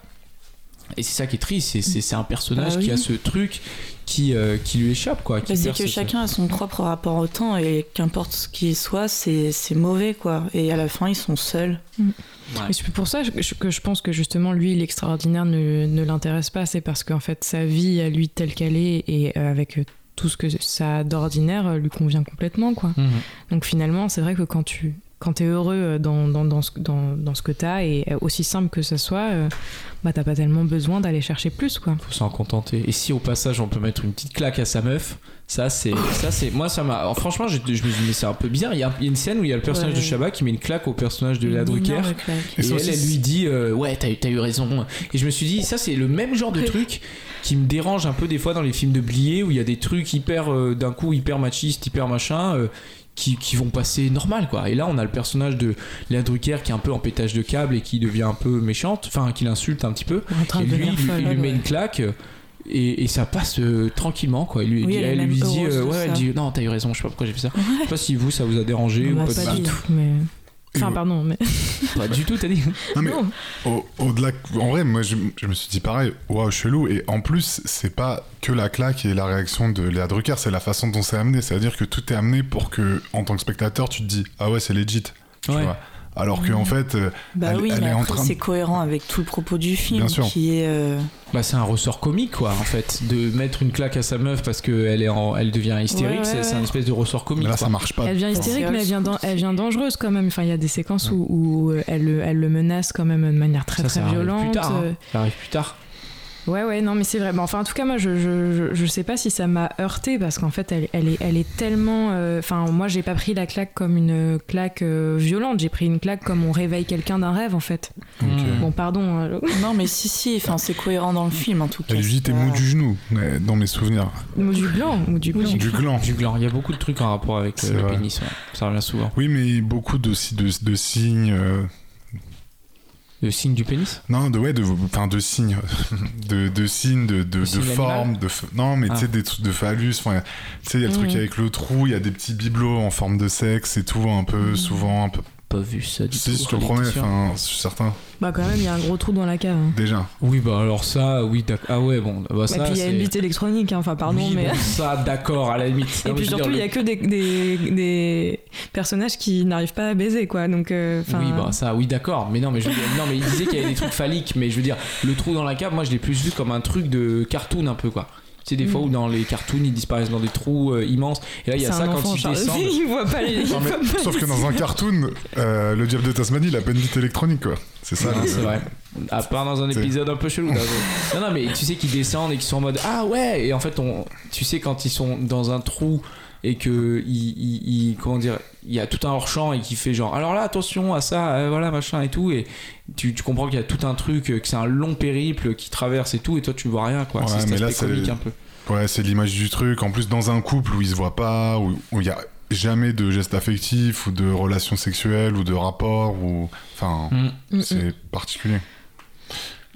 Et c'est ça qui est triste, c'est- c'est c'est un personnage Bah qui a ce truc qui, euh, qui lui échappe, quoi. qui c'est que chacun a son propre rapport au temps et qu'importe ce qu'il soit, c'est c'est mauvais quoi. Et à la fin, ils sont seuls. Et c'est pour ça que je- pense que justement lui l'extraordinaire ne, ne l'intéresse pas, c'est parce qu'en fait sa vie à lui telle qu'elle est et euh, avec euh, tout ce que ça a d'ordinaire lui convient complètement quoi. Mhm. Donc finalement c'est vrai que quand tu quand es heureux euh, dans, dans, dans, ce, dans, dans ce que tu as et euh, aussi simple que ça soit, euh, bah t'as pas tellement besoin d'aller chercher plus quoi. faut s'en contenter. Et si au passage on peut mettre une petite claque à sa meuf, ça c'est, ça c'est, moi ça m'a, alors, franchement je, je me suis dit mais c'est un peu bizarre. Il y, a, il y a une scène où il y a le personnage Ouais. de Chabat qui met une claque au personnage de la Drucker. Et, elle, aussi, elle lui dit euh, ouais t'as, eu- t'as eu raison. Et je me suis dit ça c'est le même genre de truc qui me dérange un peu des fois dans les films de Blier où il y a des trucs hyper euh, d'un coup hyper machistes, hyper machin. Qui, qui vont passer normal quoi. Et là on a le personnage de Léa Drucker qui est un peu en pétage de câble et qui devient un peu méchante, enfin qui l'insulte un petit peu. En train Et de lui, il, folle. il lui met une claque et, et ça passe euh, tranquillement quoi. Il lui, Oui, dit- elle lui dit euh, ouais, elle dit non t'as eu raison, je sais pas pourquoi j'ai fait ça. Ouais. Je sais pas si vous ça vous a dérangé Bah, ou pas, pas du du tout, mais. Enfin, pardon, mais. (laughs) Pas du tout, t'as dit. Non, mais Non. au- au-delà, en vrai, moi je, je me suis dit pareil, waouh, chelou. Et en plus, c'est pas que la claque et la réaction de Léa Drucker, c'est la façon dont c'est amené. C'est-à-dire que tout est amené pour que, en tant que spectateur, tu te dis, ah ouais, c'est legit. Tu Ouais. vois. Alors qu'en fait, euh, Bah Elle- oui, elle mais est en après train de- c'est cohérent avec tout le propos du film Bien sûr. qui est. euh, Bah c'est un ressort comique quoi en fait de mettre une claque à sa meuf parce qu'elle est en, elle devient hystérique, Ouais, c'est ouais, c'est un espèce de ressort comique. là, quoi. ça marche pas. Elle vient hystérique, mais elle vient, elle vient dangereuse quand même. Enfin, il y a des séquences où, où, elle, le- elle le menace quand même de manière très ça, très ça arrive violente. plus tard. hein. euh, Ça arrive plus tard. Ouais, ouais, non, mais c'est vrai. Bon, enfin, en tout cas, moi, je, je, je, je sais pas si ça m'a heurté parce qu'en fait, elle, elle, est, elle est tellement. euh, Enfin, moi, j'ai pas pris la claque comme une claque euh, violente. J'ai pris une claque comme on réveille quelqu'un d'un rêve, en fait. Mm. euh, Bon, pardon. euh, Non, mais si, si, enfin, c'est cohérent dans le film en tout cas. Elle c'est t'es mou du genou, dans mes souvenirs. ou du gland. Ou du gland. Du gland. Du gland. Il y a beaucoup de trucs en rapport avec euh, le pénis. ouais. Ça revient souvent. Oui, mais beaucoup aussi de, de signes. Euh, Le signe du pénis. Non, de ouais, de, enfin de signes, de, de signes, de, de, de signe formes, de non, mais tu sais Ah. des trucs de phallus. Enfin, tu sais, il y a le truc Mhm. avec le trou, il y a des petits bibelots en forme de sexe et tout, un peu souvent, un peu. Pas vu ça du Si, tout. je te promets, enfin, je suis certain. Bah, quand même, il y a un gros trou dans la cave. hein. Déjà. Oui bah alors ça, oui d'accord. Ah ouais bon. Bah, Et ça, puis, il y a c'est- une bite électronique, hein, enfin, pardon, Oui, mais. bon, (laughs) ça d'accord à la limite. Et Non, mais puis je veux surtout, il dire, y a que des, des, des personnages qui n'arrivent pas à baiser, quoi. Donc, euh, enfin. Oui, bah ça, oui, d'accord. Mais non, mais je veux dire, non, mais il disait qu'il y avait des trucs phalliques. Mais je veux dire, le trou dans la cave, moi, je l'ai plus vu comme un truc de cartoon un peu, quoi. Tu sais, des fois où dans les cartoons, ils disparaissent dans des trous euh, immenses. Et là, il y a ça quand ils descendent. (laughs) il voit pas les. Non, mais- sauf que dans un cartoon, euh, le diable de Tasmanie, il a pas une bite électronique, quoi. C'est ça. Non, c'est vrai. À part dans un épisode un peu chelou. Non, non, mais tu sais qu'ils descendent et qu'ils sont en mode Ah ouais Et en fait, on, tu sais, quand ils sont dans un trou et que il, il- il- comment dire il y a tout un hors champ et qui fait genre alors là attention à ça euh, voilà machin et tout et tu, tu comprends qu'il y a tout un truc euh, que c'est un long périple qui traverse et tout et toi tu vois rien quoi Ouais, c'est cet aspect comique un peu Ouais, c'est l'image du truc. En plus, dans un couple où ils se voient pas, où il y a jamais de gestes affectifs ou de relations sexuelles ou de rapports ou enfin Mm. Mm, mm. c'est particulier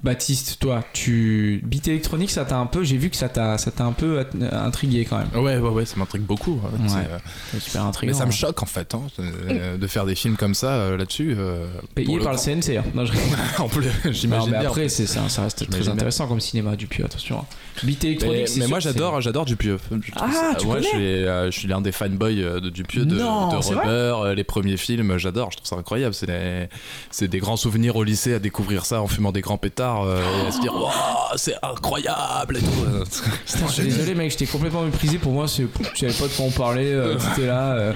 Baptiste toi tu bit électronique ça t'a un peu j'ai vu que ça t'a ça t'a un peu at- intrigué quand même Ouais, ouais, ouais, ça m'intrigue beaucoup. hein. Ouais. C'est, euh, super intriguant Mais ça me hein. choque en fait, hein, euh, de faire des films comme ça euh, là-dessus. euh, payé le par le coup. CNC hein. non, je... (laughs) en plus, j'imagine mais bien. après c'est ça, ça reste très bien. intéressant comme cinéma Dupieux attention bit électronique Mais, mais moi j'adore, j'adore Dupieux. Ah, ça- tu ouais, connais je suis, euh, je suis l'un des fanboys euh, de Dupieux, de, Non, Rubber, euh, les premiers films, j'adore. Je trouve ça incroyable. C'est des, c'est des grands souvenirs au lycée à découvrir ça en fumant des grands pétards euh, et à se dire, Wow, c'est incroyable et tout. (laughs) Putain, je suis désolé mec, j'étais complètement méprisé pour moi, je savais pas de quoi on parlait, euh, (laughs) t'étais là. euh.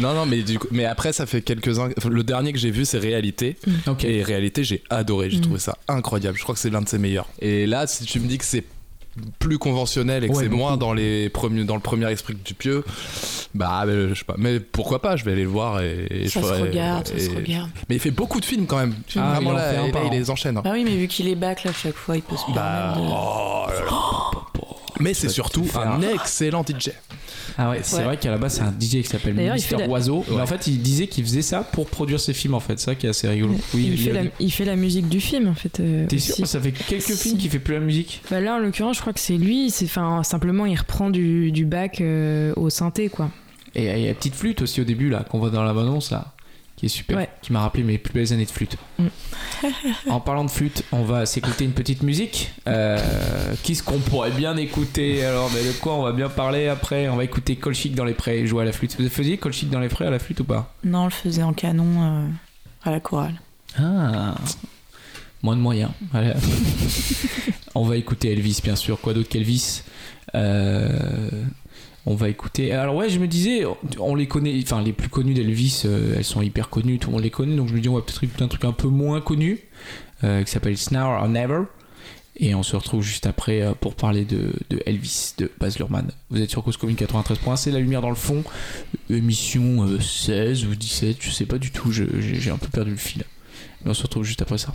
non, non, mais du coup, mais après ça fait quelques uns. Le dernier que j'ai vu, c'est Réalité. Et Réalité, j'ai adoré. J'ai Mm. trouvé ça incroyable. Je crois que c'est l'un de ses meilleurs. Et là, si tu me dis que c'est plus conventionnel et que Ouais, c'est moins dans les premiers dans le premier esprit que du pieux bah je sais pas mais pourquoi pas je vais aller le voir et, et Ça je se ferai- regarde, ça se et- regarde. mais il fait beaucoup de films quand même Ah, vraiment il en là, et il les enchaîne hein. Bah oui, mais vu qu'il est back là, chaque fois, il peut se Bah, permettre de... oh là. Mais c'est surtout faire un excellent DJ Ah ouais, c'est Ouais. vrai qu'à la base c'est un DJ qui s'appelle Mister la- Oiseau. Mais en fait, il disait qu'il faisait ça pour produire ses films en fait. C'est ça qui est assez rigolo. Oui, il, fait la, Léonie. il fait la musique du film en fait. euh, T'es sûr? Ça fait quelques Si. films qu'il fait plus la musique? Bah là, en l'occurrence, je crois que c'est lui. C'est, enfin, simplement, il reprend du, du bac euh, au synthé, quoi. Et il y a la petite flûte aussi au début là qu'on voit dans la bande-annonce là, qui est super, Ouais. qui m'a rappelé mes plus belles années de flûte. Mm. (laughs) en parlant de flûte, on va s'écouter une petite musique. Euh, Qu'est-ce qu'on pourrait bien écouter Alors, mais de quoi on va bien parler après? On va écouter Colchic dans les prés jouer à la flûte. Vous faisiez Colchic dans les prés à la flûte ou pas? Non, on le faisait en canon euh, à la chorale. Ah, moins de moyens. Voilà. (laughs) on va écouter Elvis, bien sûr. Quoi d'autre qu'Elvis? Euh, On va écouter. Alors ouais, je me disais, on les connaît, enfin les plus connus d'Elvis, euh, elles sont hyper connues, tout le monde les connaît. Donc je me dis, on va peut-être écouter un truc un peu moins connu euh, qui s'appelle Now or Never. Et on se retrouve juste après euh, pour parler de, de Elvis de Baz Luhrmann. Vous êtes sur Cause Commune 93.1, c'est la lumière dans le fond, émission euh, 16 ou 17, je sais pas du tout, j'ai un peu perdu le fil. Mais on se retrouve juste après ça.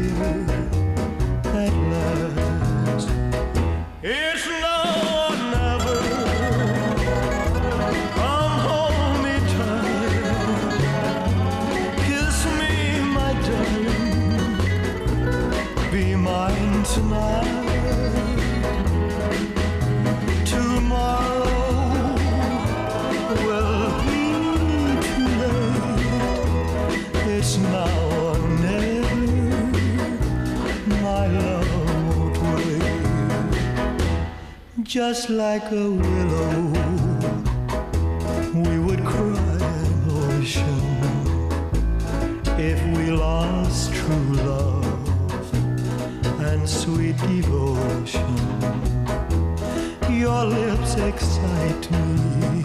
Be mine tonight. Tomorrow will be too late. It's now or never. My love won't wait. Just like a willow, sweet devotion. Your lips excite me.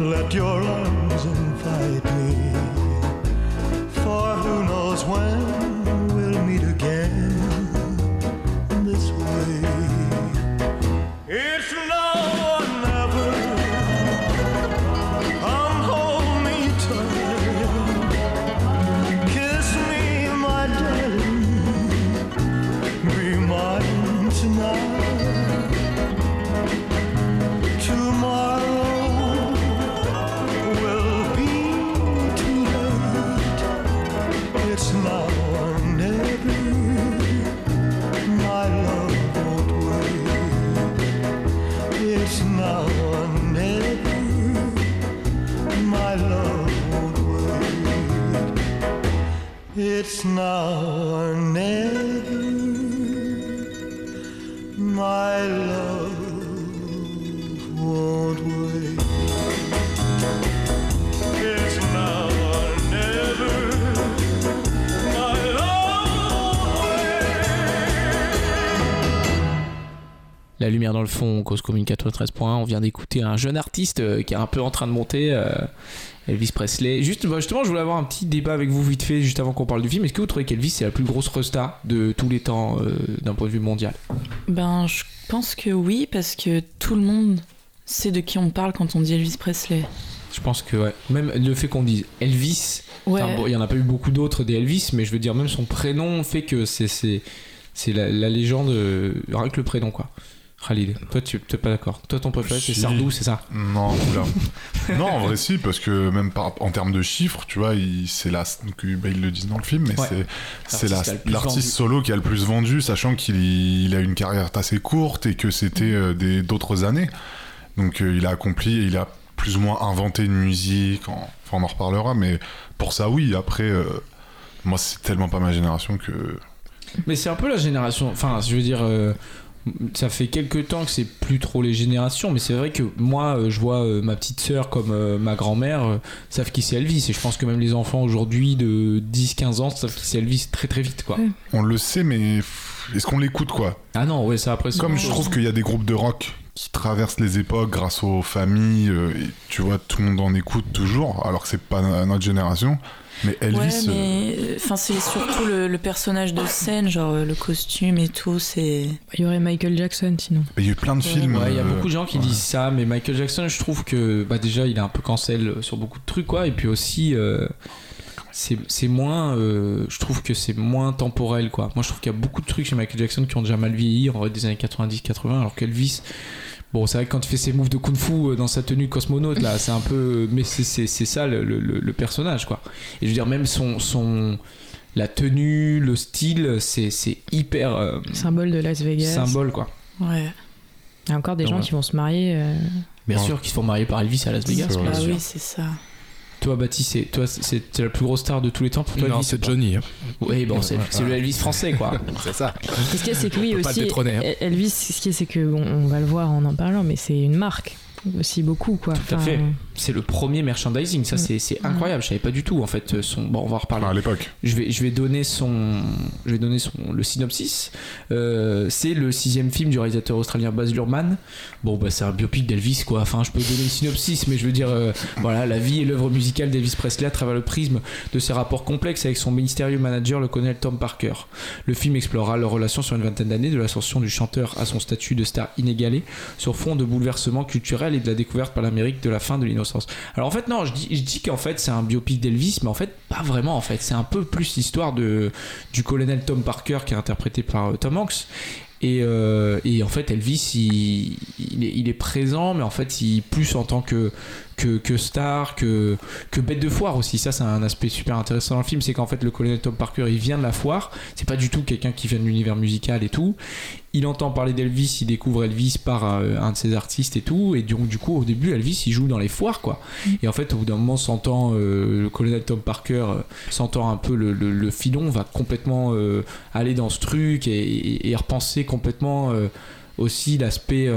Let your arms now La lumière dans le fond, Cause Commune 93.1. On vient d'écouter un jeune artiste euh, qui est un peu en train de monter, euh, Elvis Presley. Juste, bah, justement, je voulais avoir un petit débat avec vous vite fait, juste avant qu'on parle du film. Est-ce que vous trouvez qu'Elvis c'est la plus grosse resta de tous les temps euh, d'un point de vue mondial? Ben, je pense que oui, parce que tout le monde sait de qui on parle quand on dit Elvis Presley. Je pense que ouais. même le fait qu'on dise Elvis, Ouais. bon, il y en a pas eu beaucoup d'autres des Elvis, mais je veux dire même son prénom fait que c'est c'est la, la légende rien que le prénom quoi. Khalid, toi tu t'es pas d'accord. Toi ton préféré c'est Si. Sardou, c'est ça Non, oula. non, en vrai, si, parce que même par, en termes de chiffres, tu vois, il, c'est la, donc, bah, ils le disent dans le film, mais Ouais. c'est, c'est la- L'artiste plus l'artiste vendu. solo qui a le plus vendu, sachant qu'il il a une carrière assez courte et que c'était euh, des, d'autres années. Donc euh, il a accompli, il a plus ou moins inventé une musique, en- enfin on en reparlera, mais pour ça, oui, après, euh, moi, c'est tellement pas ma génération que. Mais c'est un peu la génération. Enfin, je veux dire, euh, ça fait quelques temps que c'est plus trop les générations, mais c'est vrai que moi, euh, je vois euh, ma petite sœur comme euh, ma grand-mère savent qui c'est Elvis, et je pense que même les enfants aujourd'hui de 10-15 ans savent qui c'est Elvis très très vite, quoi. On le sait, mais est-ce qu'on l'écoute, quoi? Ah non, ouais, ça après. Comme je trouve qu'il y a des groupes de rock qui traversent les époques grâce aux familles, et tu vois, tout le monde en écoute toujours, alors que c'est pas no- notre génération. Mais Elvis, Ouais, euh, mais enfin c'est surtout le, le personnage de scène, genre euh, le costume et tout, c'est. Il y aurait Michael Jackson sinon. il y a eu plein de films. Ouais, il y a euh, beaucoup de gens qui ouais. disent ça, mais Michael Jackson, je trouve que bah, déjà il est un peu cancel sur beaucoup de trucs, quoi. Et puis aussi, euh, c'est c'est moins. euh, je trouve que c'est moins temporel, quoi. Moi, je trouve qu'il y a beaucoup de trucs chez Michael Jackson qui ont déjà mal vieilli, en vrai, des années 90-80, alors qu'Elvis. Bon, c'est vrai que quand il fait ses moves de kung fu euh, dans sa tenue cosmonaute, là, c'est un peu. Mais c'est- c'est c'est ça le, le- le- le personnage, quoi. Et je veux dire, même son. son la tenue, le style, c'est c'est hyper. euh, Symbole de Las Vegas. symbole, quoi. Ouais. Il y a encore des gens Ouais. qui vont se marier. euh, Bien Ouais. sûr qu'ils se font marier par Elvis à Las Vegas. Bah oui, c'est ça. Toi, Baptiste, c'est toi, c'est la plus grosse star de tous les temps pour toi. Non, Elvis, c'est Johnny. hein. Oui, bon, c'est c'est le Elvis français, quoi. (laughs) C'est ça. Ce qu'il y a, c'est que oui aussi. hein. El- Elvis, ce qu'il y a, c'est que bon, on va le voir en en parlant, mais c'est une marque aussi beaucoup quoi. Tout à Enfin, fait. C'est le premier merchandising. Ça, c'est c'est incroyable. Je savais pas du tout, en fait. Son... Bon, on va en reparler. Enfin, à l'époque. Je vais, je vais donner son, je vais donner son, le synopsis. Euh, c'est le sixième film du réalisateur australien Baz Luhrmann. Bon, bah, c'est un biopic d'Elvis, quoi. Enfin, je peux donner le synopsis, mais je veux dire, euh, voilà, la vie et l'œuvre musicale d'Elvis Presley à travers le prisme de ses rapports complexes avec son mystérieux manager, le colonel Tom Parker. Le film explorera leur relation sur une vingtaine d'années, de l'ascension du chanteur à son statut de star inégalé, sur fond de bouleversements culturels et de la découverte par l'Amérique de la fin de l'innocence. Alors en fait non, je dis, qu'en fait c'est un biopic d'Elvis, mais en fait pas vraiment en fait. C'est un peu plus l'histoire du colonel Tom Parker qui est interprété par euh, Tom Hanks. Et, euh, et en fait Elvis il, il, est, il est présent, mais en fait il plus en tant que que, star, que, que bête de foire aussi. Ça, c'est un aspect super intéressant dans le film. C'est qu'en fait, le colonel Tom Parker, il vient de la foire. C'est pas du tout quelqu'un qui vient de l'univers musical et tout. Il entend parler d'Elvis, il découvre Elvis par euh, un de ses artistes et tout. Et donc, du coup, au début, Elvis, il joue dans les foires, quoi. Et en fait, au bout d'un moment, s'entend, euh, le colonel Tom Parker euh, s'entend un peu le, filon, va complètement aller dans ce truc et, repenser complètement aussi l'aspect.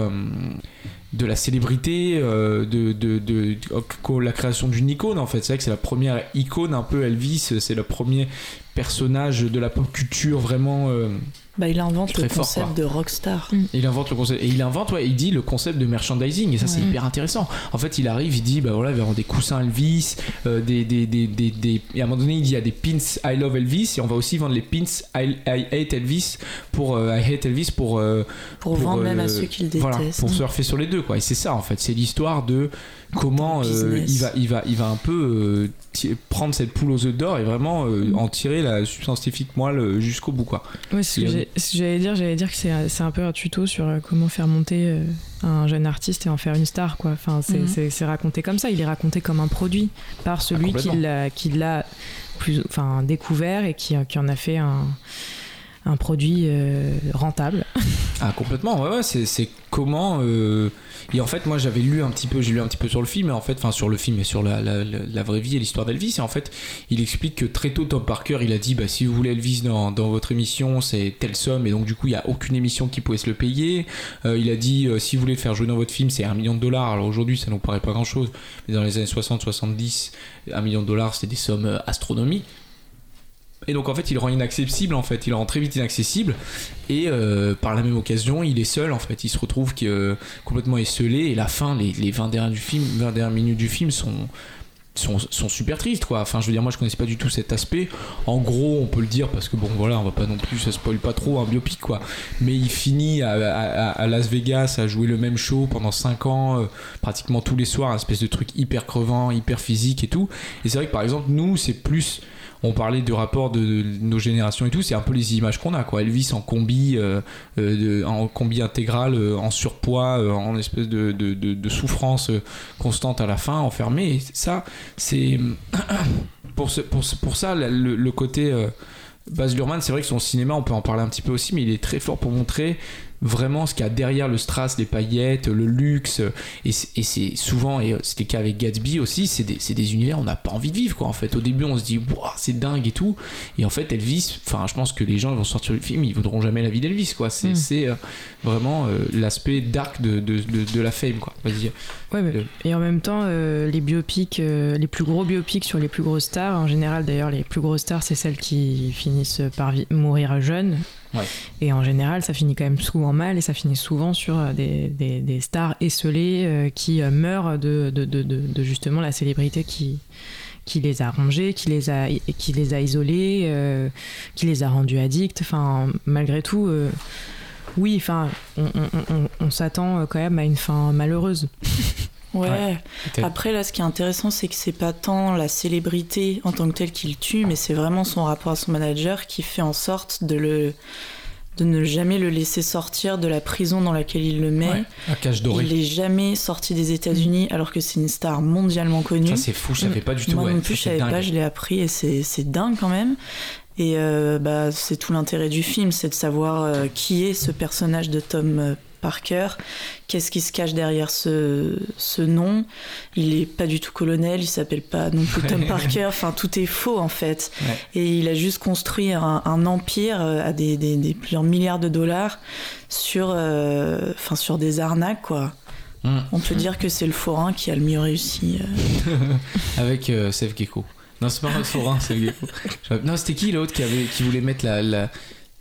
De la célébrité, euh, de, de, de- de- la création d'une icône en fait. C'est vrai que c'est la première icône un peu Elvis, c'est le premier personnage de la pop culture vraiment. euh, Bah, il invente Très le fort, concept quoi. de rockstar. il invente le concept et il invente ouais, il dit le concept de merchandising et ça c'est hyper intéressant. En fait, il arrive, il dit bah voilà, il va vendre des coussins Elvis, euh, des, des, des, des, des- et à un moment donné, il dit il y a des pins I love Elvis et on va aussi vendre les pins I, I hate Elvis pour euh, I hate Elvis pour euh, Pour, vendre même euh, à ceux qui le détestent. voilà, pour surfer sur les deux quoi. Et c'est ça en fait, c'est l'histoire de comment euh, il va il va il va un peu euh, prendre cette poule aux œufs d'or et vraiment euh, en tirer la substance scientifique moelle jusqu'au bout quoi. Ouais, j'allais dire, j'allais dire que c'est c'est un peu un tuto sur euh, comment faire monter euh, un jeune artiste et en faire une star, quoi. Enfin, c'est c'est- c'est raconté comme ça. Il est raconté comme un produit par celui l'a qui l'a plus, enfin, découvert et qui, qui en a fait un un produit euh, rentable. (laughs) Ah complètement, ouais, ouais c'est, c'est comment euh, et en fait moi j'avais lu un petit peu, j'ai lu un petit peu sur le film et en fait, enfin sur le film et sur la, vraie vie et l'histoire d'Elvis et en fait il explique que très tôt Tom Parker il a dit bah si vous voulez Elvis dans, votre émission c'est telle somme et donc du coup il y a aucune émission qui pouvait se le payer. Euh, il a dit si vous voulez le faire jouer dans votre film c'est un million de dollars. Alors aujourd'hui ça nous paraît pas grand chose, mais dans les années 60-70 un million de dollars c'était des sommes astronomiques. Et donc en fait, il rend inaccessible en fait, il rend très vite inaccessible. Et euh, par la même occasion, il est seul en fait. Il se retrouve complètement esselé. Et la fin, les, les 20 dernières, du film, 20 dernières minutes du film sont sont, super tristes quoi. Enfin je veux dire moi je connaissais pas du tout cet aspect. En gros on peut le dire parce que bon voilà on va pas non plus ça spoil pas trop un biopic quoi. Mais il finit à Las Vegas à jouer le même show pendant 5 ans euh, pratiquement tous les soirs un espèce de truc hyper crevant, hyper physique et tout. Et c'est vrai que par exemple nous c'est plus on parlait du rapport de, nos générations et tout, c'est un peu les images qu'on a quoi. Elvis en combi, euh, euh, en combi intégral, euh, en surpoids, en espèce de, souffrance constante à la fin, enfermé. Et ça, (clears throat) pour, ça le, le côté Baz Luhrmann, c'est vrai que son cinéma, on peut en parler un petit peu aussi, mais il est très fort pour montrer vraiment ce qu'il y a derrière le strass, les paillettes, le luxe. Et c'est et c'est souvent, et c'était le cas avec Gatsby aussi, c'est des, des univers on n'a pas envie de vivre. Quoi. En fait, au début, on se dit, c'est dingue et tout. Et en fait, Elvis, enfin, je pense que les gens ils vont sortir du film, ils voudront jamais la vie d'Elvis. quoi. C'est Mm. c'est, euh, vraiment euh, l'aspect dark de, de, de, de la fame. Quoi. Vas-y. Ouais, mais- Euh. et en même temps, euh, les biopics, euh, les plus gros biopics sur les plus grosses stars, en général d'ailleurs, les plus grosses stars, c'est celles qui finissent par mourir jeunes. Ouais. Et en général, ça finit quand même souvent mal et ça finit souvent sur euh, des, des- des stars esselées euh, qui euh, meurent de, de, de- justement la célébrité qui, qui les a rongés, qui les a, qui les a isolés, euh, qui les a rendus addicts. Enfin, malgré tout, euh, oui, enfin, on, on- on- on s'attend quand même à une fin malheureuse. (laughs) Ouais. Après, là, ce qui est intéressant, c'est que c'est pas tant la célébrité en tant que telle qui le tue, mais c'est vraiment son rapport à son manager qui fait en sorte de le de ne jamais le laisser sortir de la prison dans laquelle il le met. Ouais. Cage dorée. Il est jamais sorti des États-Unis alors que c'est une star mondialement connue. Ça, c'est fou, je savais pas du tout. Moi ouais. non plus, Ça, je savais dingue. pas, je l'ai appris et c'est c'est dingue quand même. Et euh, bah, c'est tout l'intérêt du film, c'est de savoir euh, qui est ce personnage de Tom euh, Parker, qu'est-ce qui se cache derrière ce, ce nom? Il est pas du tout colonel, il s'appelle pas non plus Tom Parker, enfin tout est faux en fait. Ouais. Et il a juste construit un, un empire euh, à des, des- des plusieurs milliards de dollars sur, euh, enfin, sur des arnaques quoi. Mm. On peut dire que c'est le forain qui a le mieux réussi. euh. (laughs) Avec euh, Gecko. Non, c'est pas un forain, Seth Gecko. (laughs) Non, c'était qui l'autre qui, avait, qui voulait mettre la. la...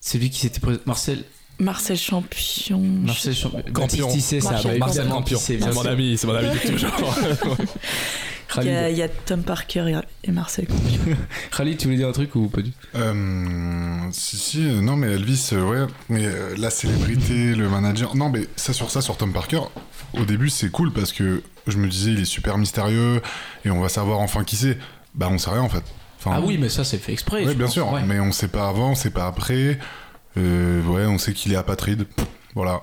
Celui qui s'était présenté. Marcel. Marcel Champion. Marcel Champ... Campion. Baptiste, ça. Marcel Marcel Campion. C'est mon ami, c'est mon ami (laughs) de toujours. Il y, a, Khalid. il y a Tom Parker et- Marcel Campion. (laughs) Khalid, tu voulais dire un truc ou pas du tout? Euh, si, si, non, mais Elvis, euh, ouais, mais euh, la célébrité, (laughs) le manager. Non, mais ça sur ça, sur Tom Parker, au début, c'est cool parce que je me disais, il est super mystérieux et on va savoir enfin qui c'est. Bah, on sait rien en fait. Enfin, Ah oui, mais ça, c'est fait exprès. je bien pense. sûr, Ouais. mais on sait pas avant, on sait pas après. Euh, ouais, on sait qu'il est apatride. Voilà.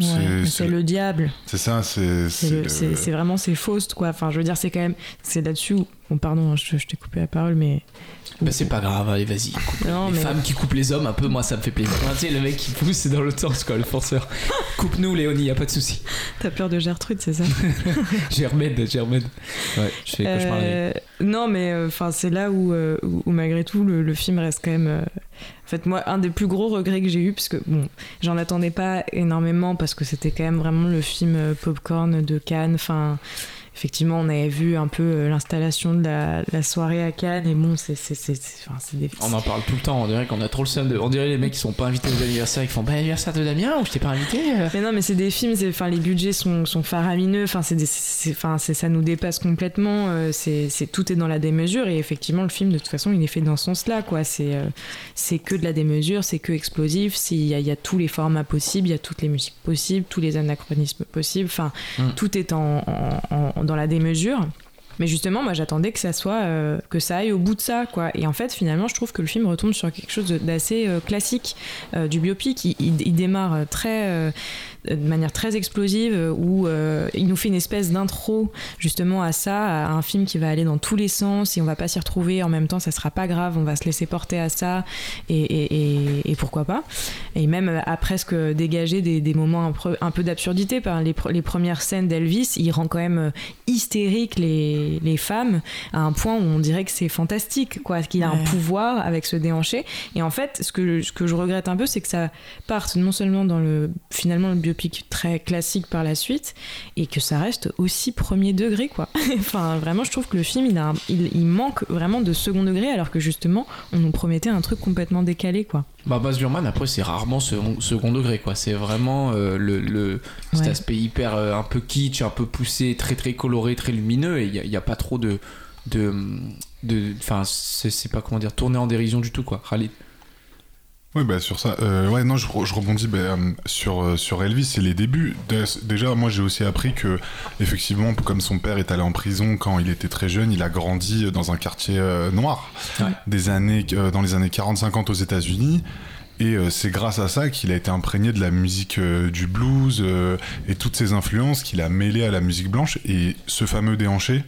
Ouais, C'est- le diable. C'est ça, c'est. C'est vraiment c'est Faust quoi. Enfin, je veux dire, c'est quand même c'est là-dessus. où- Bon, pardon, hein, je, je t'ai coupé la parole, mais Bah, c'est pas grave, allez, vas-y. les mais femmes qui coupent les hommes, un peu, moi, ça me fait plaisir. Ah, tu sais, le mec qui pousse, c'est dans l'autre sens, quoi, le forceur. Coupe-nous, Léonie, y a pas de souci. t'as peur de Gertrude, c'est ça? (laughs) Germaine, Germaine. Ouais, je fais cauchemar. Euh, Non, mais enfin, c'est là où, euh, où, où, malgré tout le, le film reste quand même. En fait, moi, un des plus gros regrets que j'ai eu, parce que bon, j'en attendais pas énormément, parce que c'était quand même vraiment le film euh, popcorn de Cannes. Enfin, effectivement, on avait vu un peu euh, l'installation de la, la soirée à Cannes, et bon, c'est enfin, des. On en parle tout le temps, on dirait qu'on a trop le seum de. On dirait les mecs qui sont pas invités aux anniversaires, ils font Bah, anniversaire de Damien, ou je t'ai pas invité euh Mais non, mais c'est des films, enfin, les budgets sont, sont faramineux, enfin, c'est enfin, ça nous dépasse complètement, euh, c'est, tout est dans la démesure, et effectivement, le film, de toute façon, il est fait dans ce sens-là, quoi. C'est, c'est que de la démesure, c'est que explosif, c'est- il y a, il y a tous les formats possibles, il y a toutes les musiques possibles, tous les anachronismes possibles, enfin, Mm. tout est en, en- en- dans la démesure. Mais justement, moi j'attendais que ça soit, euh, que ça aille au bout de ça, quoi. Et en fait, finalement, je trouve que le film retombe sur quelque chose d'assez euh, classique euh, du biopic. Il, il- démarre très, de manière très explosive, euh, où euh, il nous fait une espèce d'intro justement à ça, à un film qui va aller dans tous les sens et on va pas s'y retrouver. En même temps, ça sera pas grave, on va se laisser porter à ça et, et- et- et pourquoi pas. Et même euh, à presque dégager des, des moments un peu, un peu d'absurdité. Par les, les premières scènes d'Elvis, il rend quand même euh, hystérique les, les femmes à un point où on dirait que c'est fantastique, quoi, qu'il a un pouvoir avec ce déhanché. Et en fait, ce que, ce que je regrette un peu, c'est que ça parte non seulement dans le finalement le très classique par la suite, et que ça reste aussi premier degré, quoi. (laughs) enfin, vraiment, je trouve que le film, il, a un- il, il manque vraiment de second degré, alors que justement, on nous promettait un truc complètement décalé, quoi. Bah, Baz Luhrmann, après, c'est rarement second, second degré, quoi. C'est vraiment euh, le, le- cet Ouais. aspect hyper euh, un peu kitsch, un peu poussé, très très coloré, très lumineux, et il n'y a, pas trop de, de, enfin, c'est pas comment dire, tourné en dérision du tout quoi. Khalid. Oui, bah sur ça, euh, ouais, non, je, re- je rebondis bah, euh, sur, euh, sur Elvis et les débuts. Dé- Déjà, moi, j'ai aussi appris que, effectivement, comme son père est allé en prison quand il était très jeune, il a grandi dans un quartier euh, noir Ouais. des années, euh, dans les années 40-50 aux États-Unis. Et c'est grâce à ça qu'il a été imprégné de la musique du blues et toutes ces influences qu'il a mêlées à la musique blanche. Et ce fameux déhanché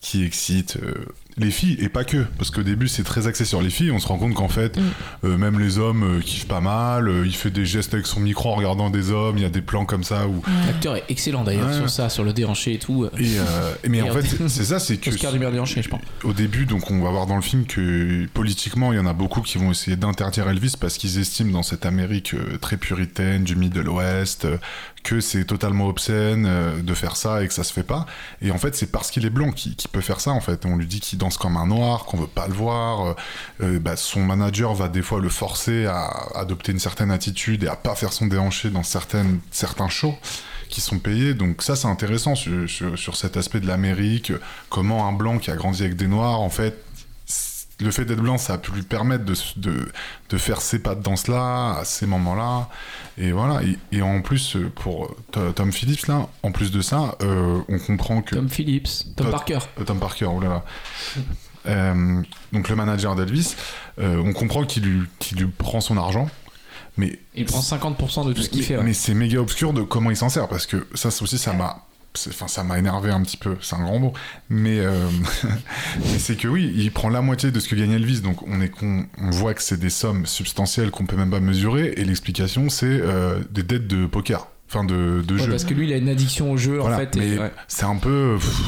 qui excite euh, les filles, et pas que, parce qu'au début c'est très axé sur les filles, on se rend compte qu'en fait, euh, même les hommes euh, kiffent pas mal, euh, il fait des gestes avec son micro en regardant des hommes, il y a des plans comme ça où... L'acteur est excellent d'ailleurs Ouais. sur ça, sur le déhanché et tout. Et, euh, et mais en fait, c'est- c'est ça, c'est (laughs) que Oscar du meilleur déhanché, je pense. au début, donc on va voir dans le film que politiquement, il y en a beaucoup qui vont essayer d'interdire Elvis parce qu'ils estiment dans cette Amérique euh, très puritaine du Middle West euh, que c'est totalement obscène euh, de faire ça et que ça se fait pas. Et en fait, c'est parce qu'il est blanc qu'il peut faire ça. En fait, on lui dit qu'il danse comme un noir, qu'on veut pas le voir. Euh, euh, bah, son manager va des fois le forcer à adopter une certaine attitude et à pas faire son déhanché dans certaines certains shows qui sont payés. Donc ça, c'est intéressant sur, sur, cet aspect de l'Amérique, comment un blanc qui a grandi avec des noirs, en fait, le fait d'être blanc, ça a pu lui permettre de, de, de faire ces pas de danse-là, à ces moments-là. Et voilà. Et, et en plus, euh, pour euh, Tom- Phillips, là, en plus de ça, euh, on comprend que... Tom Phillips, Tom Tom- Parker. Tom Parker, oh là là. Euh, donc le manager d'Elvis, euh, on comprend qu'il lui, lui prend son argent, mais Il prend 50% de tout ce qu'il fait. ouais. mais c'est méga obscur de comment il s'en sert parce que ça c'est aussi ça m'a enfin ça m'a énervé un petit peu c'est un grand mot mais, euh, (laughs) mais c'est que oui il prend la moitié de ce que gagne Elvis donc on est con, on voit que c'est des sommes substantielles qu'on peut même pas mesurer et l'explication c'est euh, des dettes de poker enfin de, de Ouais, jeu parce que lui, il a une addiction au jeu Voilà, en fait. et- mais ouais. c'est un peu pff,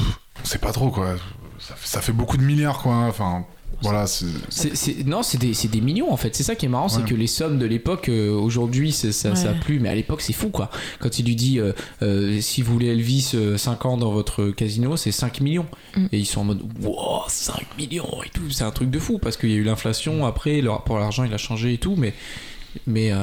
on sait pas trop quoi ça, fait- ça fait beaucoup de milliards quoi enfin voilà c'est C'est- c'est- non, c'est des, c'est des millions en fait. C'est ça qui est marrant, c'est que les sommes de l'époque, euh, aujourd'hui, c'est- ça, ça a plu, mais à l'époque, c'est fou quoi. Quand il lui dit euh, euh, si vous voulez Elvis euh, 5 ans dans votre casino, c'est 5 millions. Mm. Et ils sont en mode wow, 5 millions et tout. C'est un truc de fou parce qu'il y a eu l'inflation, après, le rapport à l'argent il a changé et tout, mais. Mais, euh,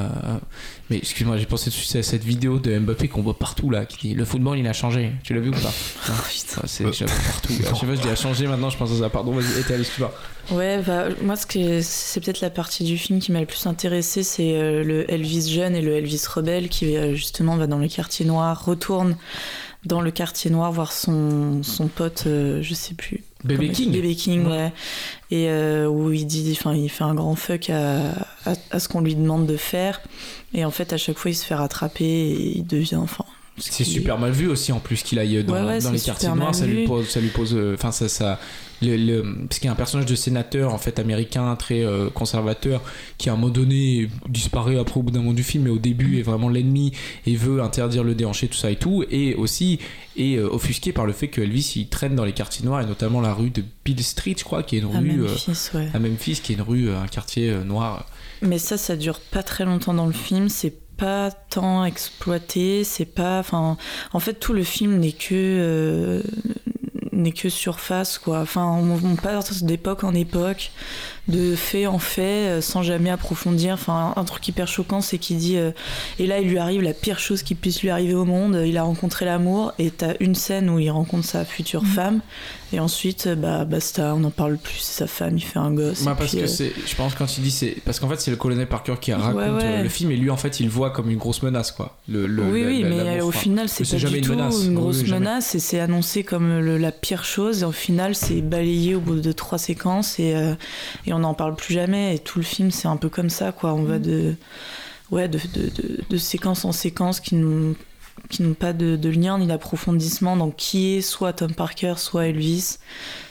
mais excuse-moi, j'ai pensé tout de suite à cette vidéo de Mbappé qu'on voit partout là, qui dit le football il a changé. Tu l'as vu ou pas? Non, putain, c'est partout. Je sais pas, je dis a changé maintenant, je pense à ça. Pardon, vas-y, allé, excuse-moi. Ouais, bah, moi, ce que c'est peut-être la partie du film qui m'a le plus intéressé, c'est euh, le Elvis jeune et le Elvis rebelle qui euh, justement va dans le quartier noir, retourne dans le quartier noir voir son, son pote, je sais plus. Baby comment- King. Baby King, ouais. Et euh, où il dit, enfin, il fait un grand fuck à, à, à ce qu'on lui demande de faire. Et en fait, à chaque fois, il se fait rattraper et il devient, enfin. Ce C'est super mal vu aussi en plus qu'il aille dans, Ouais, ouais, dans c'est les quartiers noirs, ça lui pose, ça lui pose, euh, enfin ça, ça, le, le- parce qu'il y a un personnage de sénateur en fait américain très euh, conservateur qui à un moment donné disparaît après au bout d'un moment du film, mais au début est vraiment l'ennemi et veut interdire le déhanché tout ça et tout, et aussi est euh, offusqué par le fait que Elvis il traîne dans les quartiers noirs et notamment la rue de Bill Street, je crois, qui est une à rue euh, Memphis, ouais. à Memphis, qui est une rue, un quartier euh, noir. Mais ça, ça dure pas très longtemps dans le film. C'est pas tant exploité. C'est pas. Enfin, en fait, tout le film n'est que euh, n'est que surface, quoi. Enfin, on, on passe d'époque en époque, de fait en fait, euh, sans jamais approfondir. Enfin, un truc hyper choquant, c'est qu'il dit euh, et là, il lui arrive la pire chose qui puisse lui arriver au monde. Il a rencontré l'amour et t'as une scène où il rencontre sa future femme et ensuite, euh, bah basta, on n'en parle plus. C'est sa femme, il fait un gosse. Bah, parce puis, que euh, c'est, je pense quand il dit c'est, parce qu'en fait c'est le colonel Parker qui raconte Ouais, ouais. le film et lui en fait il le voit comme une grosse menace quoi. Le, le- oui, la- oui, la- mais au final, c'est pas jamais du une menace. grosse oui, menace et c'est annoncé comme le- la pire chose. Et au final, c'est balayé au bout de trois séquences et, euh, et on n'en parle plus jamais. Et tout le film, c'est un peu comme ça, quoi. On va Mm. de, ouais, de, de, de, de séquence en séquence qui n'ont qui n'ont pas de, de lien ni d'approfondissement. Donc, qui est soit Tom Parker, soit Elvis.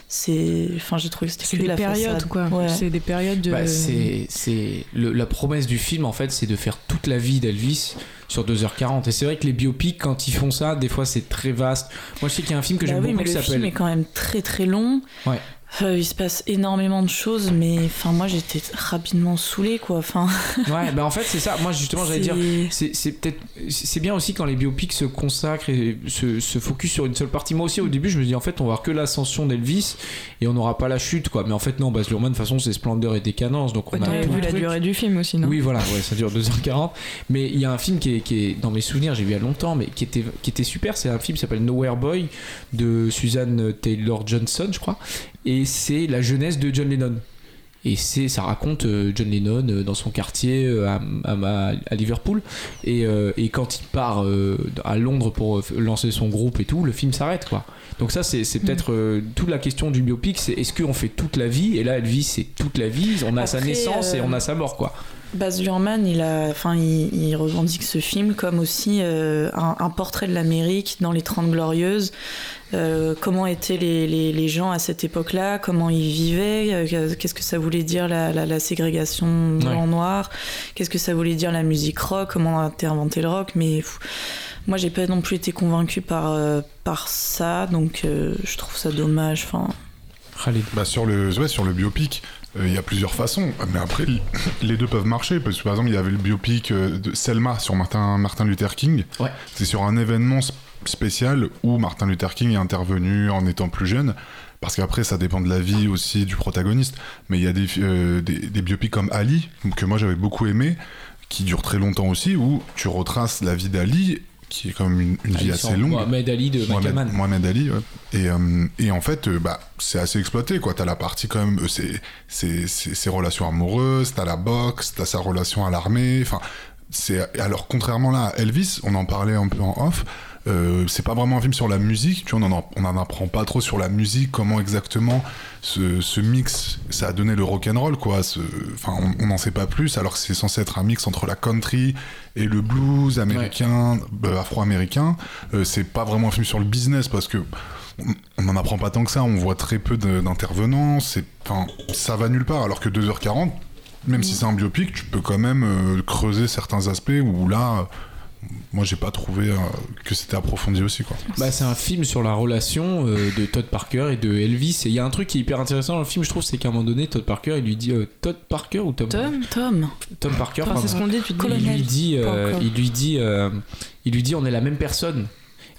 C'est, enfin, j'ai trouvé que c'était des la périodes, façade. quoi. Ouais. C'est des périodes de. Bah, c'est, c'est le- la promesse du film en fait c'est de faire toute la vie d'Elvis sur 2h40 et c'est vrai que les biopics quand ils font ça des fois c'est très vaste. Moi je sais qu'il y a un film que Bah j'aime oui, beaucoup mais qui le film s'appelle est quand même très très long. Ouais. Euh, il se passe énormément de choses, mais enfin moi j'étais rapidement saoulée quoi. Enfin, (laughs) Ouais, bah en fait c'est ça. Moi justement j'allais dire c'est- peut-être c'est bien aussi quand les biopics se consacrent et se, se focus sur une seule partie moi aussi au début je me dis en fait on va voir que l'ascension d'Elvis et on n'aura pas la chute quoi mais en fait non Baz Luhrmann de toute façon c'est splendeur et décadence donc on Ouais, a tout vu le la truc. durée du film aussi, non? Oui voilà ouais ça dure 2h40 mais il y a un film qui est, qui est dans mes souvenirs j'ai vu il y a longtemps mais qui était, qui était super c'est un film qui s'appelle Nowhere Boy de Suzanne Taylor Johnson je crois et c'est la jeunesse de John Lennon. Et c'est, ça raconte euh, John Lennon euh, dans son quartier euh, à, à- à Liverpool. Et, et quand il part à Londres pour lancer son groupe et tout, le film s'arrête quoi. Donc ça c'est, c'est peut-être euh, toute la question du biopic, c'est est-ce qu'on fait toute la vie? Et là Elvis c'est toute la vie, on a sa naissance et on a sa mort quoi. Baz Luhrmann, il, a, enfin, il, il revendique ce film comme aussi euh, un, un portrait de l'Amérique dans les Trente Glorieuses. Euh, comment étaient les, les, les gens à cette époque-là, comment ils vivaient, euh, qu'est-ce que ça voulait dire la, la, la ségrégation blanc-noir, qu'est-ce que ça voulait dire la musique rock, comment on a été inventé le rock? Mais pff, moi, j'ai pas non plus été convaincue par, euh, par ça, donc euh, je trouve ça dommage. Enfin. Bah sur le ouais, sur le biopic, il y a plusieurs façons. Mais après, les deux peuvent marcher. Parce que par exemple, il y avait le biopic euh, de Selma sur Martin, Martin Luther King. Ouais. C'est sur un événement spécial où Martin Luther King est intervenu en étant plus jeune. Parce qu'après, ça dépend de la vie aussi du protagoniste. Mais il y a des, euh, des, des biopics comme Ali, que moi j'avais beaucoup aimé, qui durent très longtemps aussi, où tu retraces la vie d'Ali, qui est quand même une, une vie assez longue. Mohamed Ali de Mohamed. Mohamed Ali, ouais. Et, euh, et en fait, euh, bah, c'est assez exploité, quoi. T'as la partie quand même, euh, c'est, ses relations amoureuses, t'as la boxe, t'as sa relation à l'armée, enfin, c'est, alors contrairement là à Elvis, on en parlait un peu en off, euh, c'est pas vraiment un film sur la musique, tu vois, on en, on en apprend pas trop sur la musique, comment exactement ce, ce mix, ça a donné le rock'n'roll, quoi. ce- Enfin, on- n'en sait pas plus, alors que c'est censé être un mix entre la country et le blues américain, euh, afro-américain. Euh, c'est pas vraiment un film sur le business parce que on- n'en apprend pas tant que ça, on voit très peu d'intervenants, c'est, enfin, ça va nulle part, alors que 2h40, même si c'est un biopic, tu peux quand même euh, creuser certains aspects où là, moi j'ai pas trouvé euh, que c'était approfondi aussi, quoi. Bah, c'est un film sur la relation euh, de Todd Parker et de Elvis. Et il y a un truc qui est hyper intéressant dans le film, je trouve, c'est qu'à un moment donné, Todd Parker, il lui dit euh, Todd Parker ou Tom Tom Tom, Tom Parker. Enfin, c'est ce qu'on dit depuis il lui dit, euh, il lui dit, euh, il lui dit, on est la même personne.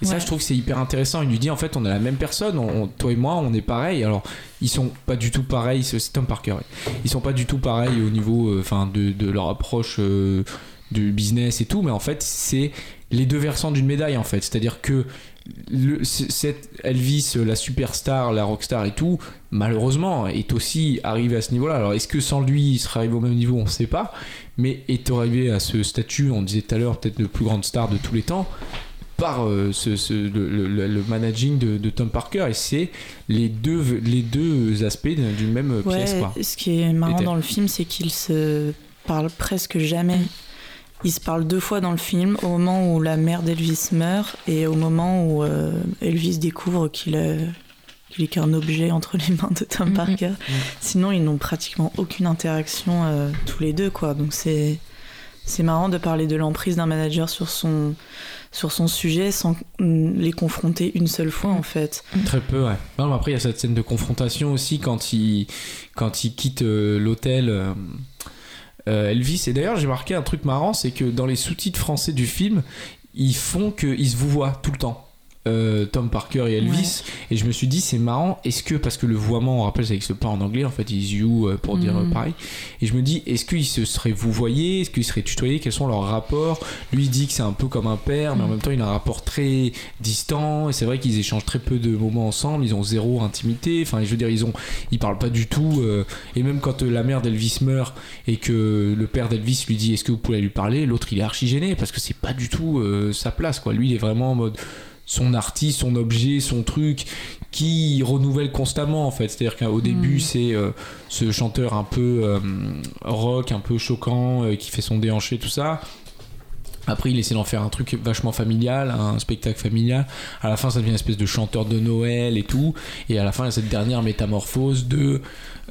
Et ça, je trouve que c'est hyper intéressant. Il lui dit, en fait, on est la même personne. On- on- toi et moi, on est pareil. Alors, ils sont pas du tout pareils. C'est Tom Parker. Ils sont pas du tout pareils au niveau, euh, enfin, de, de leur approche euh, du business et tout. Mais en fait, c'est les deux versants d'une médaille, en fait. C'est-à-dire que le, cette Elvis, la superstar, la rockstar et tout, malheureusement, est aussi arrivé à ce niveau-là. Alors, est-ce que sans lui, il serait arrivé au même niveau? On ne sait pas. Mais est arrivé à ce statut, on disait tout à l'heure, peut-être le plus grande star de tous les temps, par euh, ce, ce- le, le- le managing de, de Tom Parker. Et c'est les deux, les deux aspects d'une même Ouais, pièce. Quoi. ce qui est marrant dans le film, c'est qu'ils se parlent presque jamais. Ils se parlent deux fois dans le film, au moment où la mère d'Elvis meurt et au moment où euh, Elvis découvre qu'il a- qu'il est qu'un objet entre les mains de Tom Mhm. Parker. Sinon, ils n'ont pratiquement aucune interaction euh, tous les deux, quoi. Donc c'est c'est marrant de parler de l'emprise d'un manager sur son sur son sujet sans mm, les confronter une seule fois, en fait. Très peu, ouais. Non, mais après, il y a cette scène de confrontation aussi quand il, quand il quitte euh, l'hôtel. euh, euh, Elvis. Et d'ailleurs, j'ai marqué un truc marrant c'est que dans les sous-titres français du film, ils font qu'ils se vous voient tout le temps. Euh, Tom Parker et Elvis. Et je me suis dit c'est marrant est-ce que parce que le voiement on rappelle ça n'existe pas en anglais en fait ils you euh, pour dire euh, Mhm. pareil. Et je me dis est-ce qu'ils se seraient vous voyez est-ce qu'ils seraient tutoyés? Quels sont leurs rapports? Lui il dit que c'est un peu comme un père mais en même temps il a un rapport très distant. Et c'est vrai qu'ils échangent très peu de moments ensemble. Ils ont zéro intimité. Enfin je veux dire ils ont ils parlent pas du tout euh, et même quand la mère d'Elvis meurt et que le père d'Elvis lui dit est-ce que vous pouvez lui parler? L'autre il est archi gêné parce que c'est pas du tout euh, sa place quoi. Lui il est vraiment en mode son artiste, son objet, son truc qui renouvelle constamment en fait. C'est-à-dire qu'au début c'est euh, ce chanteur un peu euh, rock, un peu choquant, euh, qui fait son déhanché, tout ça. Après, il essaie d'en faire un truc vachement familial, un spectacle familial. À la fin, ça devient une espèce de chanteur de Noël et tout. Et à la fin, il y a cette dernière métamorphose de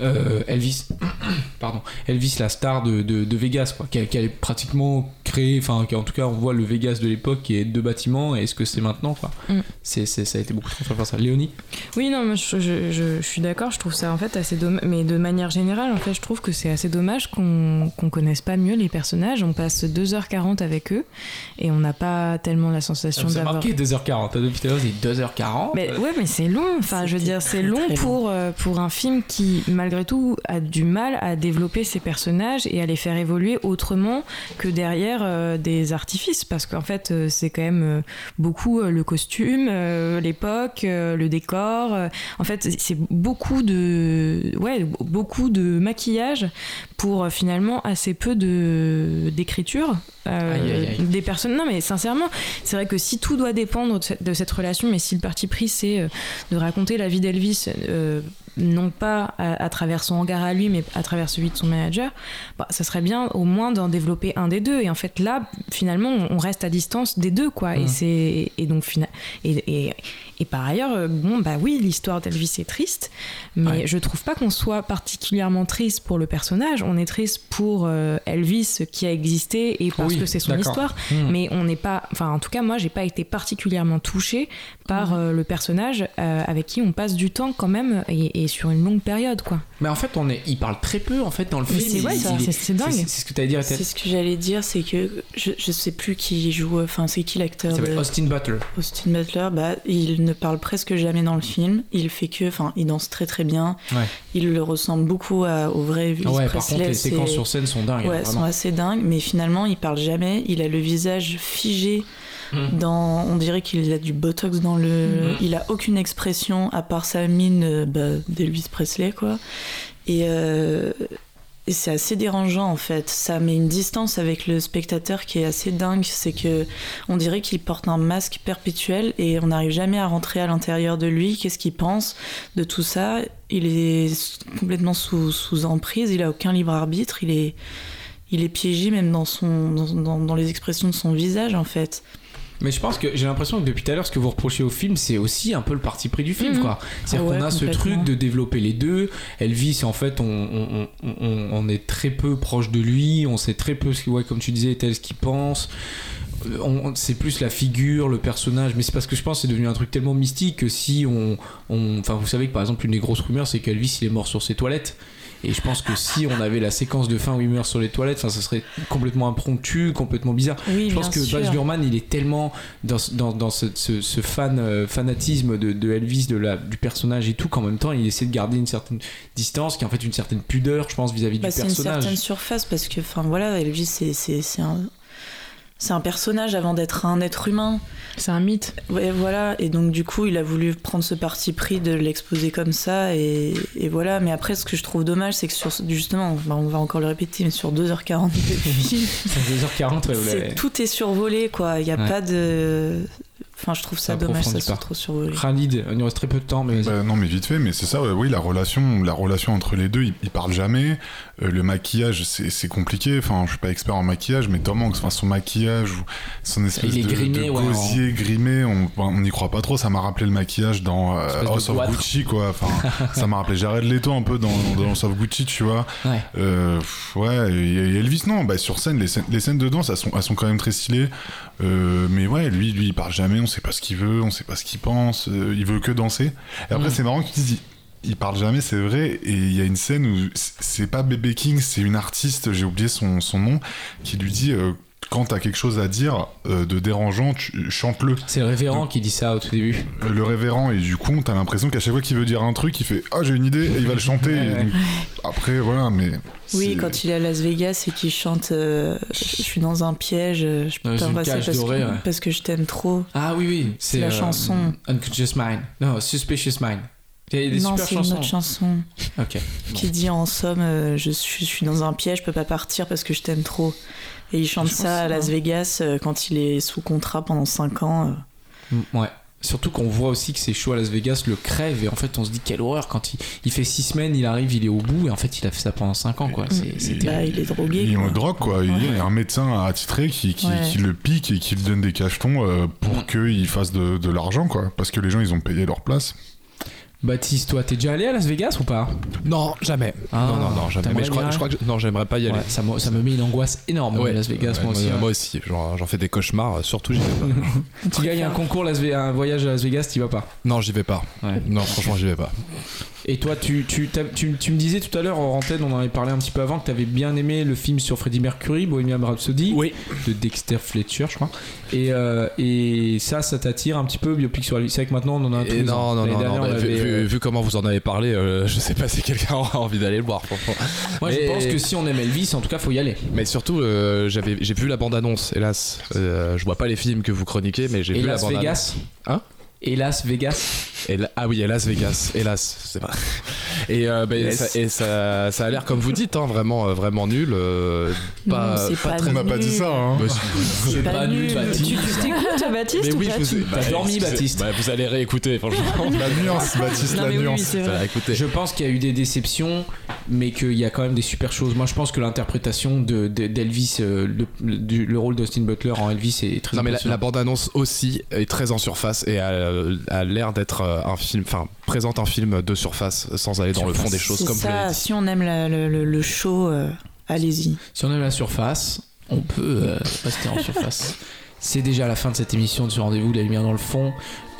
euh, Elvis, (coughs) pardon, Elvis, la star de, de, de Vegas, quoi, qui a, qui a pratiquement créé, enfin, qui- en tout cas, on voit le Vegas de l'époque qui est deux bâtiments. Et est-ce que c'est maintenant, quoi Mm. c'est, c'est- Ça a été beaucoup trop faire ça. Léonie Oui, non, moi, je, je- je- je suis d'accord. Je trouve ça en fait assez dommage. Mais de manière générale, en fait, je trouve que c'est assez dommage qu'on qu'on connaisse pas mieux les personnages. On passe 2h40 avec eux et on n'a pas tellement la sensation C'est d'avoir. marqué 2h40. Depuis tout à l'heure, c'est 2h40. Mais ouais, mais c'est long. Enfin, je veux dire, c'est long. pour euh, pour un film qui, malgré tout, a du mal à développer ses personnages et à les faire évoluer autrement que derrière euh, des artifices parce qu'en fait euh, c'est quand même euh, beaucoup le costume, l'époque, le décor. en fait c'est- beaucoup de ouais beaucoup de maquillage pour finalement assez peu de d'écriture des personnes. Non mais sincèrement c'est vrai que si tout doit dépendre de cette, de cette relation, mais si le parti pris c'est de raconter la vie d'Elvis. Non pas à, à travers son regard à lui, mais à travers celui de son manager, bah, ça serait bien au moins d'en développer un des deux. Et en fait, là, finalement, on reste à distance des deux, quoi. Et Mhm. c'est et donc et, et, et par ailleurs, euh, bon, bah oui, l'histoire d'Elvis est triste, mais Ouais. je trouve pas qu'on soit particulièrement triste pour le personnage. On est triste pour euh, Elvis qui a existé et parce Oui, que c'est son histoire. Hmm. Mais on n'est pas, enfin, en tout cas, moi, j'ai pas été particulièrement touchée par euh, le personnage euh, avec qui on passe du temps quand même et, et sur une longue période, quoi. Mais en fait, on est, il parle très peu en fait dans le Mais film. c'est- ouais, c'est- est- c'est- c'est dingue. C'est ce que tu as dit, C'est ce que j'allais dire, c'est que je, je sais plus qui joue, enfin c'est qui l'acteur de Austin Butler. Austin Butler. Bah, il ne parle presque jamais dans le film. Il fait que, enfin, il danse très très bien. Ouais. Il le ressemble beaucoup à- au vrai Elvis Ouais, par contre, les séquences sur scène sont dingues. hein, Ouais, sont assez dingues, mais finalement, il parle jamais. Il a le visage figé. Dans, on dirait qu'il a du botox dans le. Mhm. Il a aucune expression à part sa mine euh, bah, d'Elvis Presley, quoi. Et, euh, et c'est assez dérangeant en fait. Ça met une distance avec le spectateur qui est assez dingue. C'est que on dirait qu'il porte un masque perpétuel et on n'arrive jamais à rentrer à l'intérieur de lui. Qu'est-ce qu'il pense de tout ça? Il est complètement sous, sous emprise. Il a aucun libre arbitre. Il est il est piégé même dans son dans, dans- dans les expressions de son visage en fait. Mais je pense que j'ai l'impression que depuis tout à l'heure, ce que vous reprochez au film, c'est aussi un peu le parti pris du film, Mhm. quoi. C'est-à-dire Ah ouais, qu'on a ce truc de développer les deux. Elvis, en fait, on, on, on- on- est très peu proche de lui. On sait très peu, ce, qu'il- ouais, comme tu disais, tel ce qu'il pense. Euh, on- c'est plus la figure, le personnage, mais c'est parce que je pense que c'est devenu un truc tellement mystique que si on, on- enfin vous savez que par exemple une des grosses rumeurs c'est qu'Elvis il est mort sur ses toilettes. Et je pense que si on avait la séquence de fin où il meurt sur les toilettes, ça serait complètement impromptu, complètement bizarre. Oui, Je pense que Baz. Luhrmann, il est tellement dans, ce- dans, dans ce, ce- ce fan, euh, fanatisme de, de Elvis, de la, du personnage et tout, qu'en même temps, il essaie de garder une certaine distance, qui est en fait une certaine pudeur, je pense, vis-à-vis Bah, du c'est une personnage. certaine surface parce que, enfin voilà, Elvis, c'est un, c'est un personnage avant d'être un être humain. C'est un mythe. Ouais, voilà. Et donc, du coup, il a voulu prendre ce parti pris de l'exposer comme ça. Et, et voilà. Mais après, ce que je trouve dommage, c'est que sur, justement, bah, on va encore le répéter, mais sur 2h40 de film, C'est 2h40, ouais, vous c'est- l'avez- tout est survolé, quoi. Il n'y a Ouais. pas de. Enfin, je trouve ça Ça dommage, ça pas. trop survolé. Khalid, il nous reste très peu de temps, mais. Bah, non mais vite fait, mais c'est ça, ouais, oui, la relation, la relation entre les deux, ils, ils parlent jamais. Euh, le maquillage, c'est compliqué. Enfin, je suis pas expert en maquillage, mais Tom Hanks, enfin, son maquillage, son espèce de, grimé, de ouais, gosier grimé, on n'y croit pas trop. Ça m'a rappelé le maquillage dans euh, House of. Gucci, quoi. Enfin, (laughs) ça m'a rappelé Jared Leto un peu dans, dans House of Gucci, tu vois. Ouais. Euh, pff, ouais, et, et Elvis, non, bah, sur scène, les scènes, les scènes de danse, elles sont, elles sont quand même très stylées. Euh, mais ouais, lui, lui, il parle jamais, on sait pas ce qu'il veut, on sait pas ce qu'il pense, euh, il veut que danser. Et après, Mm. c'est marrant qu'il dise, il, parle jamais, c'est vrai, et il y a une scène où c'est pas Bébé King, c'est une artiste, j'ai oublié son, son nom, qui lui dit, euh, quand t'as quelque chose à dire euh, de dérangeant, tu chante-le. C'est le révérend qui dit ça au tout début. Euh, Le révérend, et du coup, t'as l'impression qu'à chaque fois qu'il veut dire un truc, il fait Ah, j'ai une idée, et il va le chanter. Et donc, après, voilà, mais. Oui, quand il est à Las Vegas et qu'il chante euh, Je suis dans un piège, je peux t'embrasser parce, ouais. parce que je t'aime trop. Ah oui, oui. C'est la chanson. Unconscious Mind. Non, Suspicious Mind. Il y a des non, super c'est une autre chanson Ok. qui dit en somme euh, je, suis, je suis dans un piège, je peux pas partir parce que je t'aime trop. Et il chante Je ça à Las Vegas euh, quand il est sous contrat pendant 5 ans. euh. Mm, Ouais. Surtout qu'on voit aussi que ces shows à Las Vegas le crèvent et en fait on se dit quelle horreur quand il, il fait 6 semaines, il arrive, il est au bout et en fait il a fait ça pendant 5 ans quoi. C'est c'est Bah, il est drogué. Il me drogue quoi. Il y a un médecin attitré qui, qui, Ouais. qui le pique et qui lui donne des cachetons pour Mm. qu'il fasse de, de l'argent quoi. Parce que les gens ils ont payé leur place. Baptiste, toi t'es déjà allé à Las Vegas ou pas? Non, jamais. Ah, non, non, non, jamais. Mais je crois, je crois que non, j'aimerais pas y aller. Ouais, ça, me, ça me met une angoisse énorme Ouais. Las Vegas Ouais, moi aussi. moi ouais. aussi. Genre, J'en fais des cauchemars, euh, surtout j'y vais pas. (laughs) Tu gagnes un concours, Las un voyage à Las Vegas, t'y vas pas? non, j'y vais pas. Ouais. Non, franchement, j'y vais pas. Et toi, tu, tu, tu, tu me disais tout à l'heure en antenne, on en avait parlé un petit peu avant, que tu avais bien aimé le film sur Freddie Mercury, Bohemian Rhapsody, Oui. de Dexter Fletcher, je crois. Et, euh, et ça, ça t'attire un petit peu, biopic sur Elvis. C'est vrai que maintenant, on en a un Et les non, non, non, dernière, non, bah, avait, vu- euh, vu comment vous en avez parlé, euh, (laughs) je sais pas si quelqu'un aura envie d'aller le voir, franchement. Moi, Mais- je pense que si on aime Elvis, en tout cas, faut y aller. Mais surtout, euh, j'avais, j'ai vu la bande-annonce, hélas. Je vois pas les films que vous chroniquez, mais j'ai vu la bande-annonce. Vegas Hein? Et Las Vegas Et là- ah oui, Las Vegas, hélas, c'est vrai. Et, euh, ben, Yes. ça, et ça, ça a l'air comme vous dites, hein, vraiment, euh, vraiment nul. euh, pas, Non, c'est pas très- On n'a pas dit ça, hein. Bah, C'est pas pas nul. Baptiste. Tu t'écoutes, Baptiste mais ou oui, pas je vous bah, dormi, Baptiste. bah, Vous allez réécouter, franchement. La nuance, Baptiste, Non, la oui, nuance. oui, vrai. écoutez. Je pense qu'il y a eu des déceptions, mais qu'il y a quand même des super choses. Moi, je pense que l'interprétation de, de- d'Elvis, euh, le, le- du- le rôle d'Austin Butler en Elvis est très Non mais la, la bande-annonce aussi est très en surface et a, a l'air d'être euh, un film, enfin présente un film de surface sans aller dans le fond des choses comme ça, dit. si on aime la- le, le- le show, euh, allez-y. Si on aime la surface, on peut euh, rester en surface. (laughs) C'est déjà la fin de cette émission de ce rendez-vous, La Lumière dans le fond.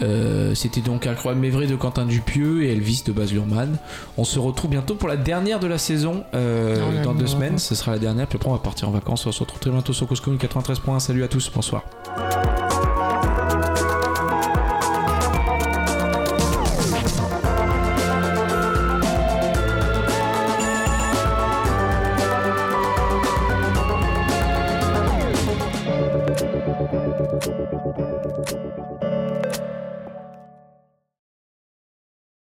Euh, C'était donc Incroyable mais vrai de Quentin Dupieux et Elvis de Baz Luhrmann. On se retrouve bientôt pour la dernière de la saison euh, Non, dans deux semaines. vacances. Ce sera la dernière, puis après on va partir en vacances. On se retrouve très bientôt sur Cause Commune 93.1. Salut à tous, bonsoir.